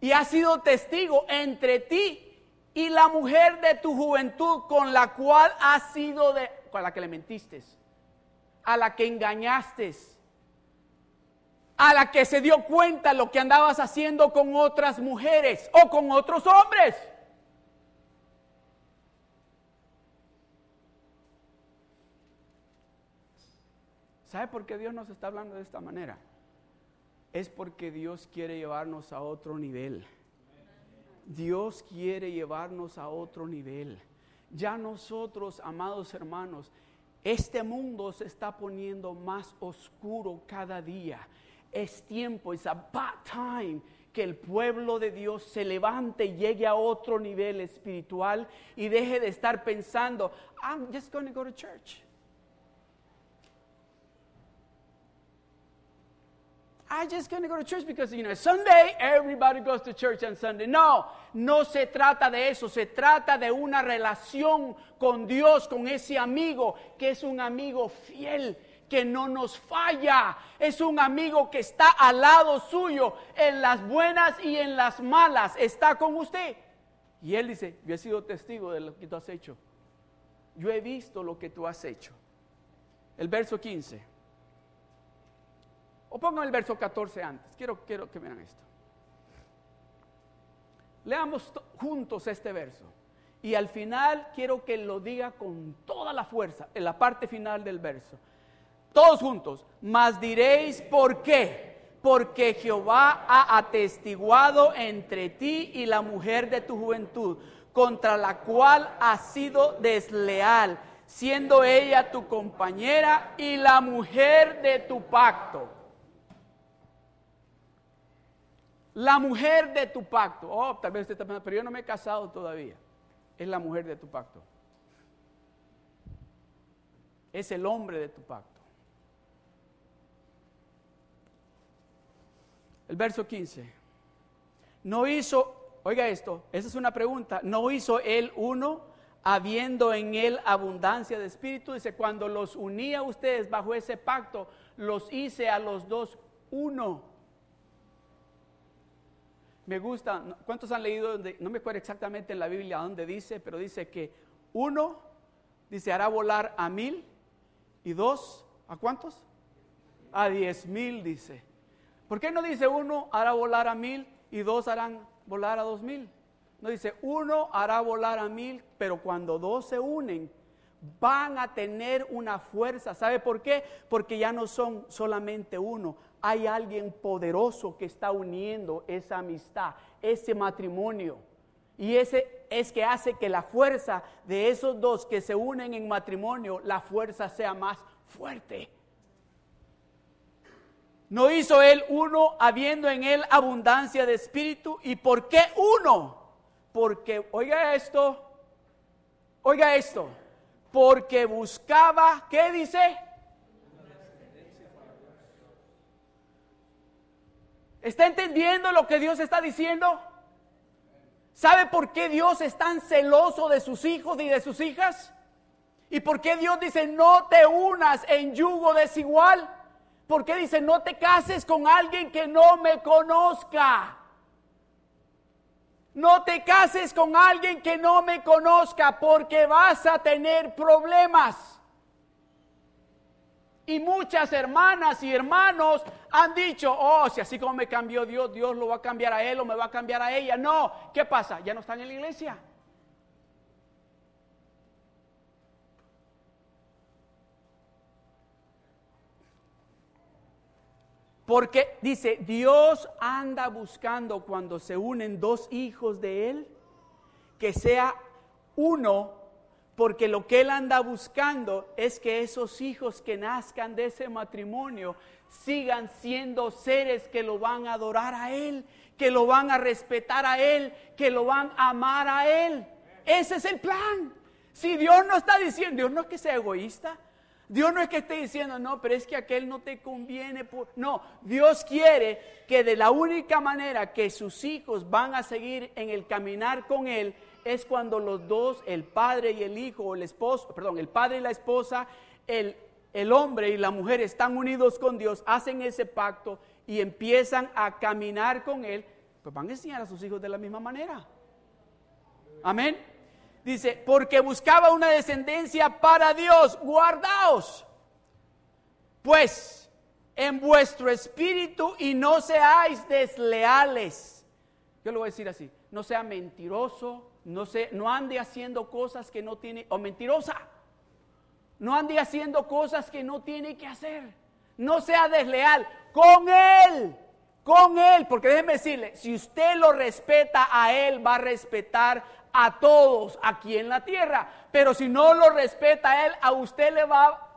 y ha sido testigo entre ti y la mujer de tu juventud con la cual has sido de, con la que le mentiste, a la que engañaste. A la que se dio cuenta lo que andabas haciendo con otras mujeres o con otros hombres. ¿Sabe por qué Dios nos está hablando de esta manera? Es porque Dios quiere llevarnos a otro nivel. Dios quiere llevarnos a otro nivel. Ya nosotros, amados hermanos, este mundo se está poniendo más oscuro cada día. Es tiempo, es about time que el pueblo de Dios se levante y llegue a otro nivel espiritual y deje de estar pensando, I'm just going to go to church. I'm just going to go to church because, you know, Sunday, everybody goes to church on Sunday. No, no se trata de eso, se trata de una relación con Dios, con ese amigo que es un amigo fiel, que no nos falla, es un amigo que está al lado suyo en las buenas y en las malas, está con usted. Y él dice, yo he sido testigo de lo que tú has hecho. Yo he visto lo que tú has hecho. El verso 15. O pongan el verso 14 antes. Quiero, quiero que vean esto. Leamos juntos este verso. Y al final quiero que lo diga con toda la fuerza, en la parte final del verso. Todos juntos. Mas diréis por qué. Porque Jehová ha atestiguado entre ti y la mujer de tu juventud, contra la cual has sido desleal, siendo ella tu compañera y la mujer de tu pacto. La mujer de tu pacto. Oh, tal vez usted está pensando, pero yo no me he casado todavía. Es la mujer de tu pacto. Es el hombre de tu pacto. El verso 15. No hizo, oiga esto, esa es una pregunta. No hizo él uno, habiendo en él abundancia de espíritu. Dice, cuando los unía a ustedes bajo ese pacto, los hice a los dos uno. Me gusta, ¿cuántos han leído? no me acuerdo exactamente en la Biblia dónde dice, pero dice que uno, dice, hará volar a mil y dos, ¿a cuántos? A diez mil, dice. ¿Por qué no dice uno hará volar a mil y dos harán volar a dos mil? No dice uno hará volar a mil, pero cuando dos se unen, van a tener una fuerza. ¿Sabe por qué? Porque ya no son solamente uno, hay alguien poderoso que está uniendo esa amistad, ese matrimonio. Y ese es que hace que la fuerza de esos dos que se unen en matrimonio, la fuerza sea más fuerte. No hizo él uno habiendo en él abundancia de espíritu. ¿Y por qué uno? Porque, oiga esto, oiga esto, porque buscaba, ¿qué dice? ¿Está entendiendo lo que Dios está diciendo? ¿Sabe por qué Dios es tan celoso de sus hijos y de sus hijas? ¿Y por qué Dios dice no te unas en yugo desigual? ¿Por qué dice no te cases con alguien que no me conozca? No te cases con alguien que no me conozca porque vas a tener problemas. Y muchas hermanas y hermanos han dicho, oh, si así como me cambió Dios, Dios lo va a cambiar a él o me va a cambiar a ella. No, ¿qué pasa? Ya no están en la iglesia. Porque dice, Dios anda buscando cuando se unen dos hijos de Él, que sea uno porque lo que él anda buscando es que esos hijos que nazcan de ese matrimonio sigan siendo seres que lo van a adorar a él, que lo van a respetar a él, que lo van a amar a él. Ese es el plan. Si Dios no está diciendo, Dios no es que sea egoísta, Dios no es que esté diciendo, no, pero es que aquel no te conviene. No, Dios quiere que de la única manera que sus hijos van a seguir en el caminar con Él es cuando los dos, el padre y el hijo, o el esposo, perdón, el padre y la esposa, el, el hombre y la mujer están unidos con Dios, hacen ese pacto y empiezan a caminar con Él, pues van a enseñar a sus hijos de la misma manera. Amén. Dice, porque buscaba una descendencia para Dios, guardaos. Pues en vuestro espíritu y no seáis desleales. Yo lo voy a decir así, no sea mentiroso, no, se, no ande haciendo cosas que no tiene, o mentirosa, no ande haciendo cosas que no tiene que hacer. No sea desleal con Él, con Él, porque déjeme decirle, si usted lo respeta a Él, va a respetar a todos aquí en la tierra. Pero si no lo respeta Él, a usted le va...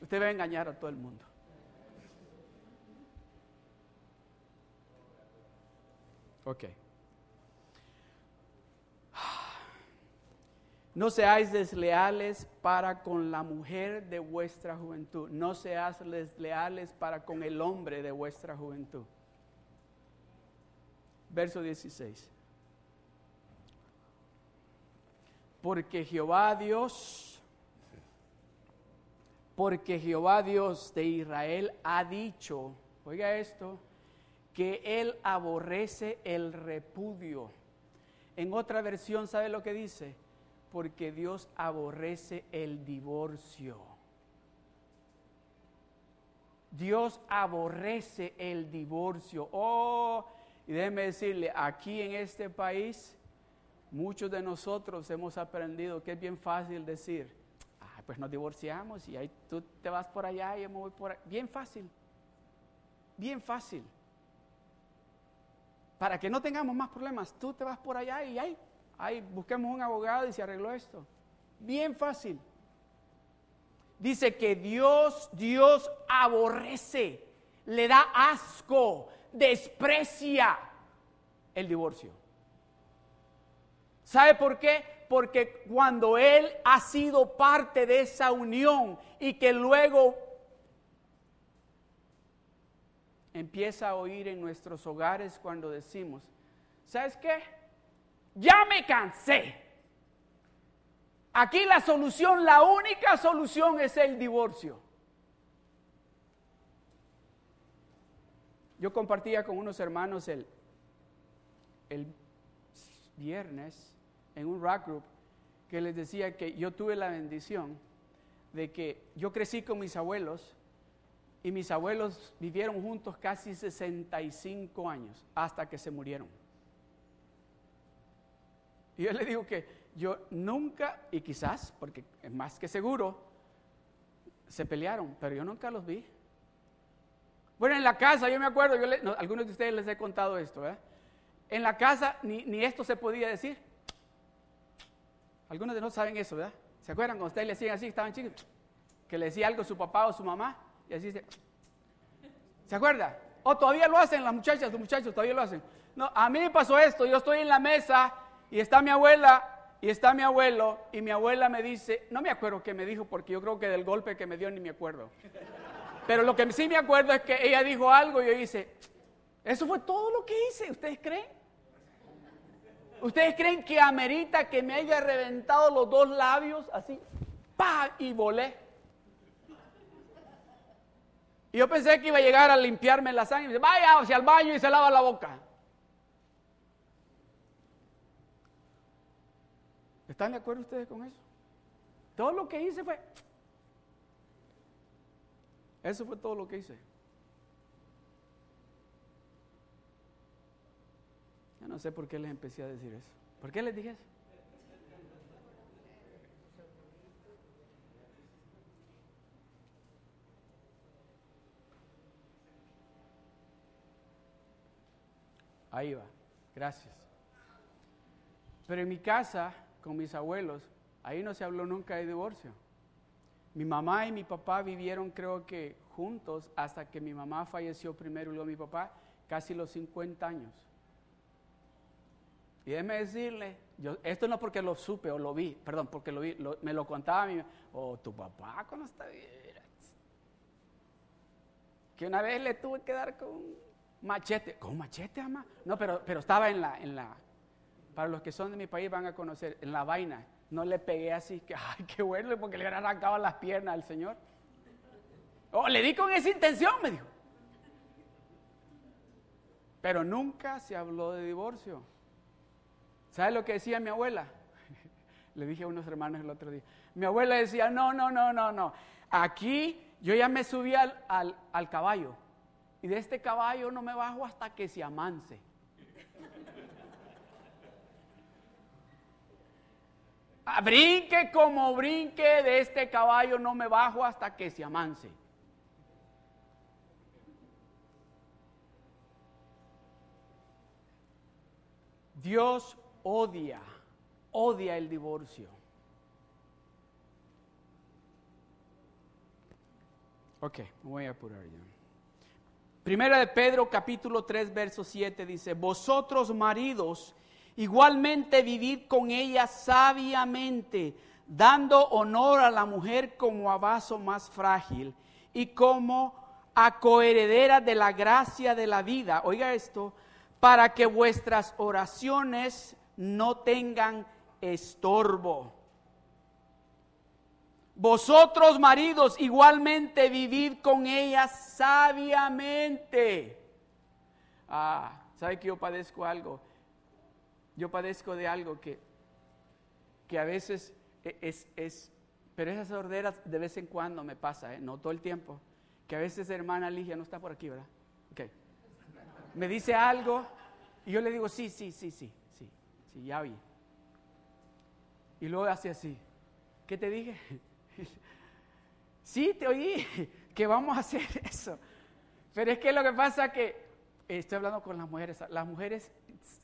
Usted va a engañar a todo el mundo. Ok. No seáis desleales para con la mujer de vuestra juventud. No seáis desleales para con el hombre de vuestra juventud. Verso 16. Porque Jehová Dios, porque Jehová Dios de Israel ha dicho, oiga esto, que él aborrece el repudio. En otra versión, ¿sabe lo que dice? porque Dios aborrece el divorcio. Dios aborrece el divorcio. Oh, y déjeme decirle, aquí en este país, muchos de nosotros hemos aprendido que es bien fácil decir, pues nos divorciamos y ahí tú te vas por allá y yo me voy por allá. Bien fácil, bien fácil. Para que no tengamos más problemas, tú te vas por allá y ahí Ay, busquemos un abogado y se arregló esto. Bien fácil. Dice que Dios, Dios aborrece, le da asco, desprecia el divorcio. ¿Sabe por qué? Porque cuando Él ha sido parte de esa unión y que luego empieza a oír en nuestros hogares cuando decimos, ¿sabes qué? ya me cansé. Aquí la solución, la única solución es el divorcio. Yo compartía con unos hermanos el, el viernes en un rock group que les decía que yo tuve la bendición de que yo crecí con mis abuelos y mis abuelos vivieron juntos casi 65 años hasta que se murieron. Y yo le digo que yo nunca, y quizás, porque es más que seguro, se pelearon, pero yo nunca los vi. Bueno, en la casa, yo me acuerdo, yo algunos de ustedes les he contado esto, ¿verdad? En la casa ni, esto se podía decir. Algunos de nosotros saben eso, ¿verdad? ¿Se acuerdan cuando ustedes le decían así, estaban chicos? Que le decía algo a su papá o su mamá, y así se... ¿Se acuerda? O todavía lo hacen las muchachas, los muchachos todavía lo hacen. No, a mí me pasó esto, yo estoy en la mesa y está mi abuela y está mi abuelo y mi abuela me dice, no me acuerdo qué me dijo porque yo creo que del golpe que me dio ni me acuerdo. Pero lo que sí me acuerdo es que ella dijo algo y yo hice, eso fue todo lo que hice, ¿ustedes creen? ¿Ustedes creen que amerita que me haya reventado los dos labios así? ¡Pa! Y volé. Y yo pensé que iba a llegar a limpiarme la sangre. Y dice, vaya hacia el baño y se lava la boca. ¿Están de acuerdo ustedes con eso? Todo lo que hice fue... Eso fue todo lo que hice. No sé por qué les empecé a decir eso. ¿Por qué les dije eso? Ahí va, gracias. Pero en mi casa con mis abuelos, ahí no se habló nunca de divorcio. Mi mamá y mi papá vivieron creo que juntos hasta que mi mamá falleció primero y luego mi papá, casi los 50 años. Y déjeme decirle, yo, esto no porque lo supe o lo vi, perdón, porque lo vi, me lo contaba mi o oh, tu papá cuando está Que una vez le tuve que dar con machete, con machete, ama. No, pero, pero estaba en la, en la, para los que son de mi país van a conocer, en la vaina, no le pegué así, que, ay, qué bueno, porque le hubieran arrancado las piernas al Señor. Oh, le di con esa intención, me dijo. Pero nunca se habló de divorcio. ¿Sabe lo que decía mi abuela? le dije a unos hermanos el otro día. Mi abuela decía, no, no, no, no, no. Aquí Yo ya me subí al, al, al caballo y de este caballo no me bajo hasta que se amance. Ah, brinque como brinque de este caballo, no me bajo hasta que se amance. Dios odia, odia el divorcio. Ok, me voy a apurar ya. Primera de Pedro capítulo 3 verso 7 dice, vosotros maridos, igualmente vivid con ella sabiamente, dando honor a la mujer como a vaso más frágil y como a coheredera de la gracia de la vida. Oiga esto, para que vuestras oraciones no tengan estorbo. Vosotros maridos igualmente vivid con ella sabiamente. Ah, ¿sabe que yo padezco algo? Yo padezco de algo que, que a veces e, es, es, pero esas sorderas de vez en cuando me pasa, ¿eh? no todo el tiempo, que a veces hermana Ligia no está por aquí, ¿verdad? Ok me dice algo y yo le digo, sí, sí, sí, sí, sí, ya oí. Y luego hace así, ¿qué te dije? sí, te oí, que vamos a hacer eso. Pero es que lo que pasa es que estoy hablando con las mujeres, las mujeres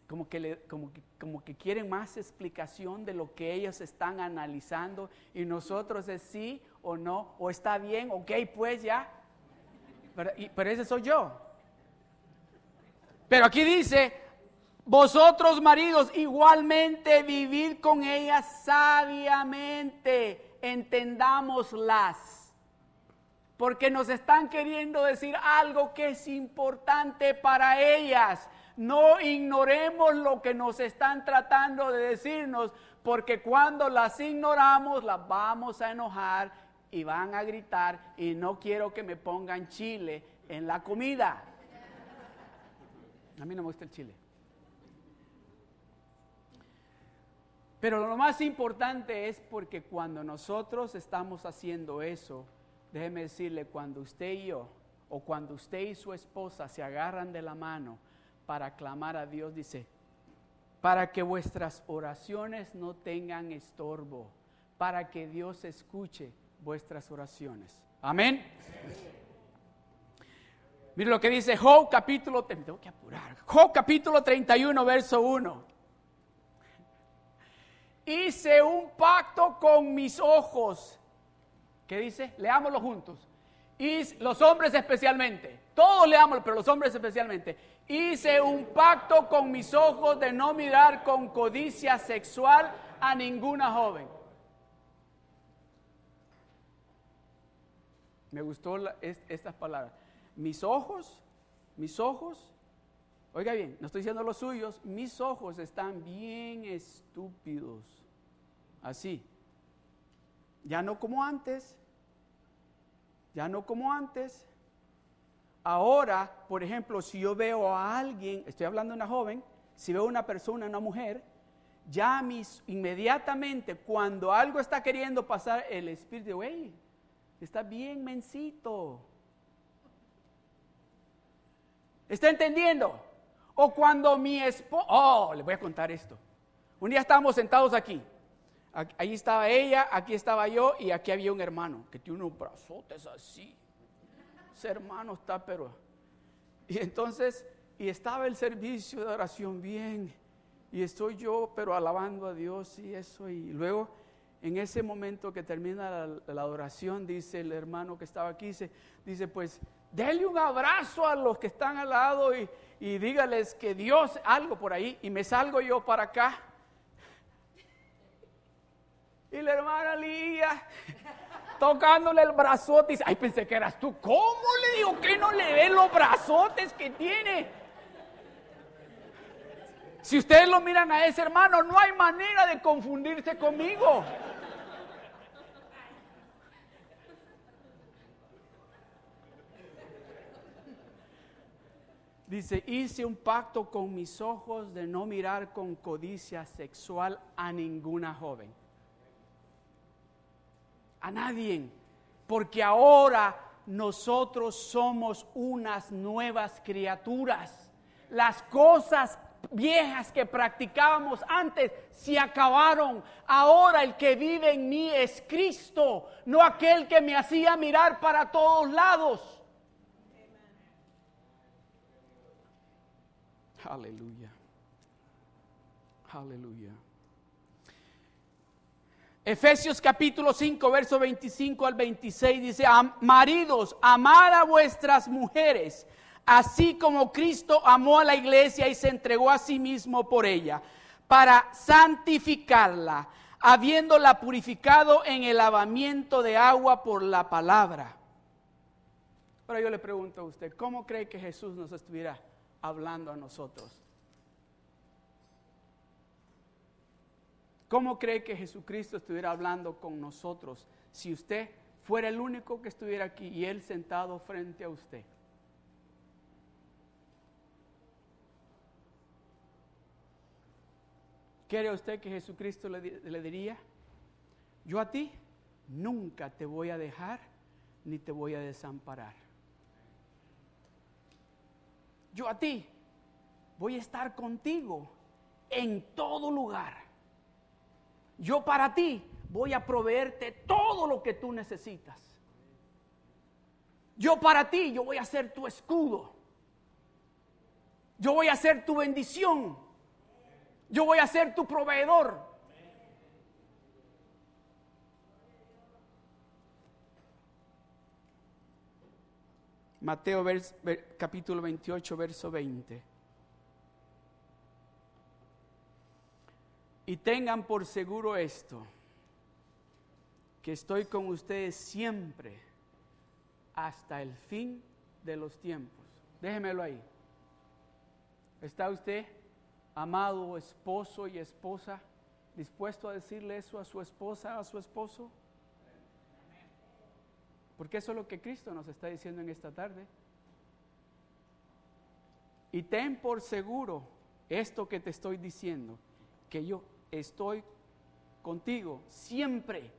como que, le, como, que, como que quieren más explicación de lo que ellos están analizando y nosotros es sí o no, o está bien, ok, pues ya. Pero, pero ese soy yo. Pero aquí dice, vosotros maridos igualmente vivid con ellas sabiamente, entendámoslas. Porque nos están queriendo decir algo que es importante para ellas. No ignoremos lo que nos están tratando de decirnos, porque cuando las ignoramos las vamos a enojar y van a gritar y no quiero que me pongan chile en la comida. A mí no me gusta el chile. Pero lo más importante es porque cuando nosotros estamos haciendo eso, déjeme decirle, cuando usted y yo, o cuando usted y su esposa se agarran de la mano para clamar a Dios, dice, para que vuestras oraciones no tengan estorbo, para que Dios escuche vuestras oraciones. Amén. Mire lo que dice Job capítulo, tengo que apurar. Job capítulo 31, verso 1. Hice un pacto con mis ojos. ¿Qué dice? Leámoslo juntos. Y los hombres especialmente. Todos leámoslo, pero los hombres especialmente. Hice un pacto con mis ojos de no mirar con codicia sexual a ninguna joven. Me gustó estas palabras mis ojos, mis ojos, oiga bien, no estoy diciendo los suyos, mis ojos están bien estúpidos. Así. Ya no como antes, ya no como antes. Ahora, por ejemplo, si yo veo a alguien, estoy hablando de una joven, si veo a una persona, una mujer, ya mis, inmediatamente cuando algo está queriendo pasar, el espíritu, güey, está bien mensito. ¿Está entendiendo? O cuando mi esposo, oh, le voy a contar esto. Un día estábamos sentados aquí. Ahí estaba ella, aquí estaba yo y aquí había un hermano que tiene unos brazotes así. Ese hermano está, pero... Y entonces, y estaba el servicio de oración bien. Y estoy yo, pero alabando a Dios y eso. Y luego, en ese momento que termina la, la adoración, dice el hermano que estaba aquí, dice, dice pues Dele un abrazo a los que están al lado y, y dígales que Dios, algo por ahí, y me salgo yo para acá. Y la hermana Lía, tocándole el brazote, dice, ay, pensé que eras tú. ¿Cómo le digo que no le ven los brazotes que tiene? Si ustedes lo miran a ese hermano, no hay manera de confundirse conmigo. Dice, hice un pacto con mis ojos de no mirar con codicia sexual a ninguna joven. A nadie. Porque ahora nosotros somos unas nuevas criaturas. Las cosas viejas que practicábamos antes se acabaron. Ahora el que vive en mí es Cristo, no aquel que me hacía mirar para todos lados. Aleluya. Aleluya. Efesios capítulo 5, verso 25 al 26 dice, maridos, amad a vuestras mujeres, así como Cristo amó a la iglesia y se entregó a sí mismo por ella, para santificarla, habiéndola purificado en el lavamiento de agua por la palabra. Ahora yo le pregunto a usted, ¿cómo cree que Jesús nos estuviera hablando a nosotros? ¿Cómo cree que Jesucristo estuviera hablando con nosotros si usted fuera el único que estuviera aquí y Él sentado frente a usted? ¿Quiere usted que Jesucristo le, le, diría? Yo a ti nunca te voy a dejar ni te voy a desamparar. Yo a ti voy a estar contigo en todo lugar yo para ti voy a proveerte todo lo que tú necesitas. Yo para ti, yo voy a ser tu escudo. Yo voy a ser tu bendición. Yo voy a ser tu proveedor. Mateo capítulo 28, verso 20. Y tengan por seguro esto, que estoy con ustedes siempre hasta el fin de los tiempos. Déjemelo ahí. ¿Está usted, amado esposo y esposa, dispuesto a decirle eso a su esposa, a su esposo? Porque eso es lo que Cristo nos está diciendo en esta tarde. Y ten por seguro esto que te estoy diciendo, que yo estoy contigo siempre.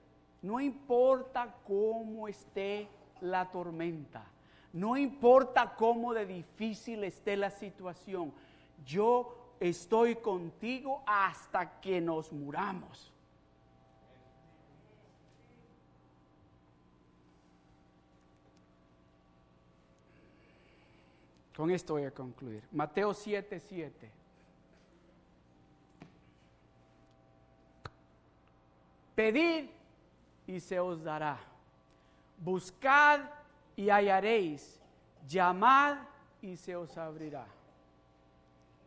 No importa cómo esté la tormenta, no importa cómo de difícil esté la situación, yo estoy contigo hasta que nos muramos. Con esto voy a concluir. Mateo 7, 7. Pedid y se os dará. Buscad y hallaréis. Llamad y se os abrirá.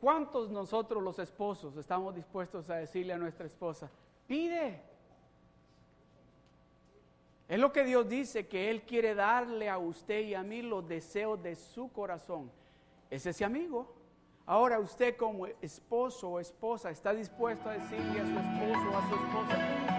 ¿Cuántos nosotros los esposos estamos dispuestos a decirle a nuestra esposa, pide? Es lo que Dios dice, que Él quiere darle a usted y a mí los deseos de su corazón. Es ese amigo. Ahora usted como esposo o esposa está dispuesto a decirle a su esposo o a su esposa,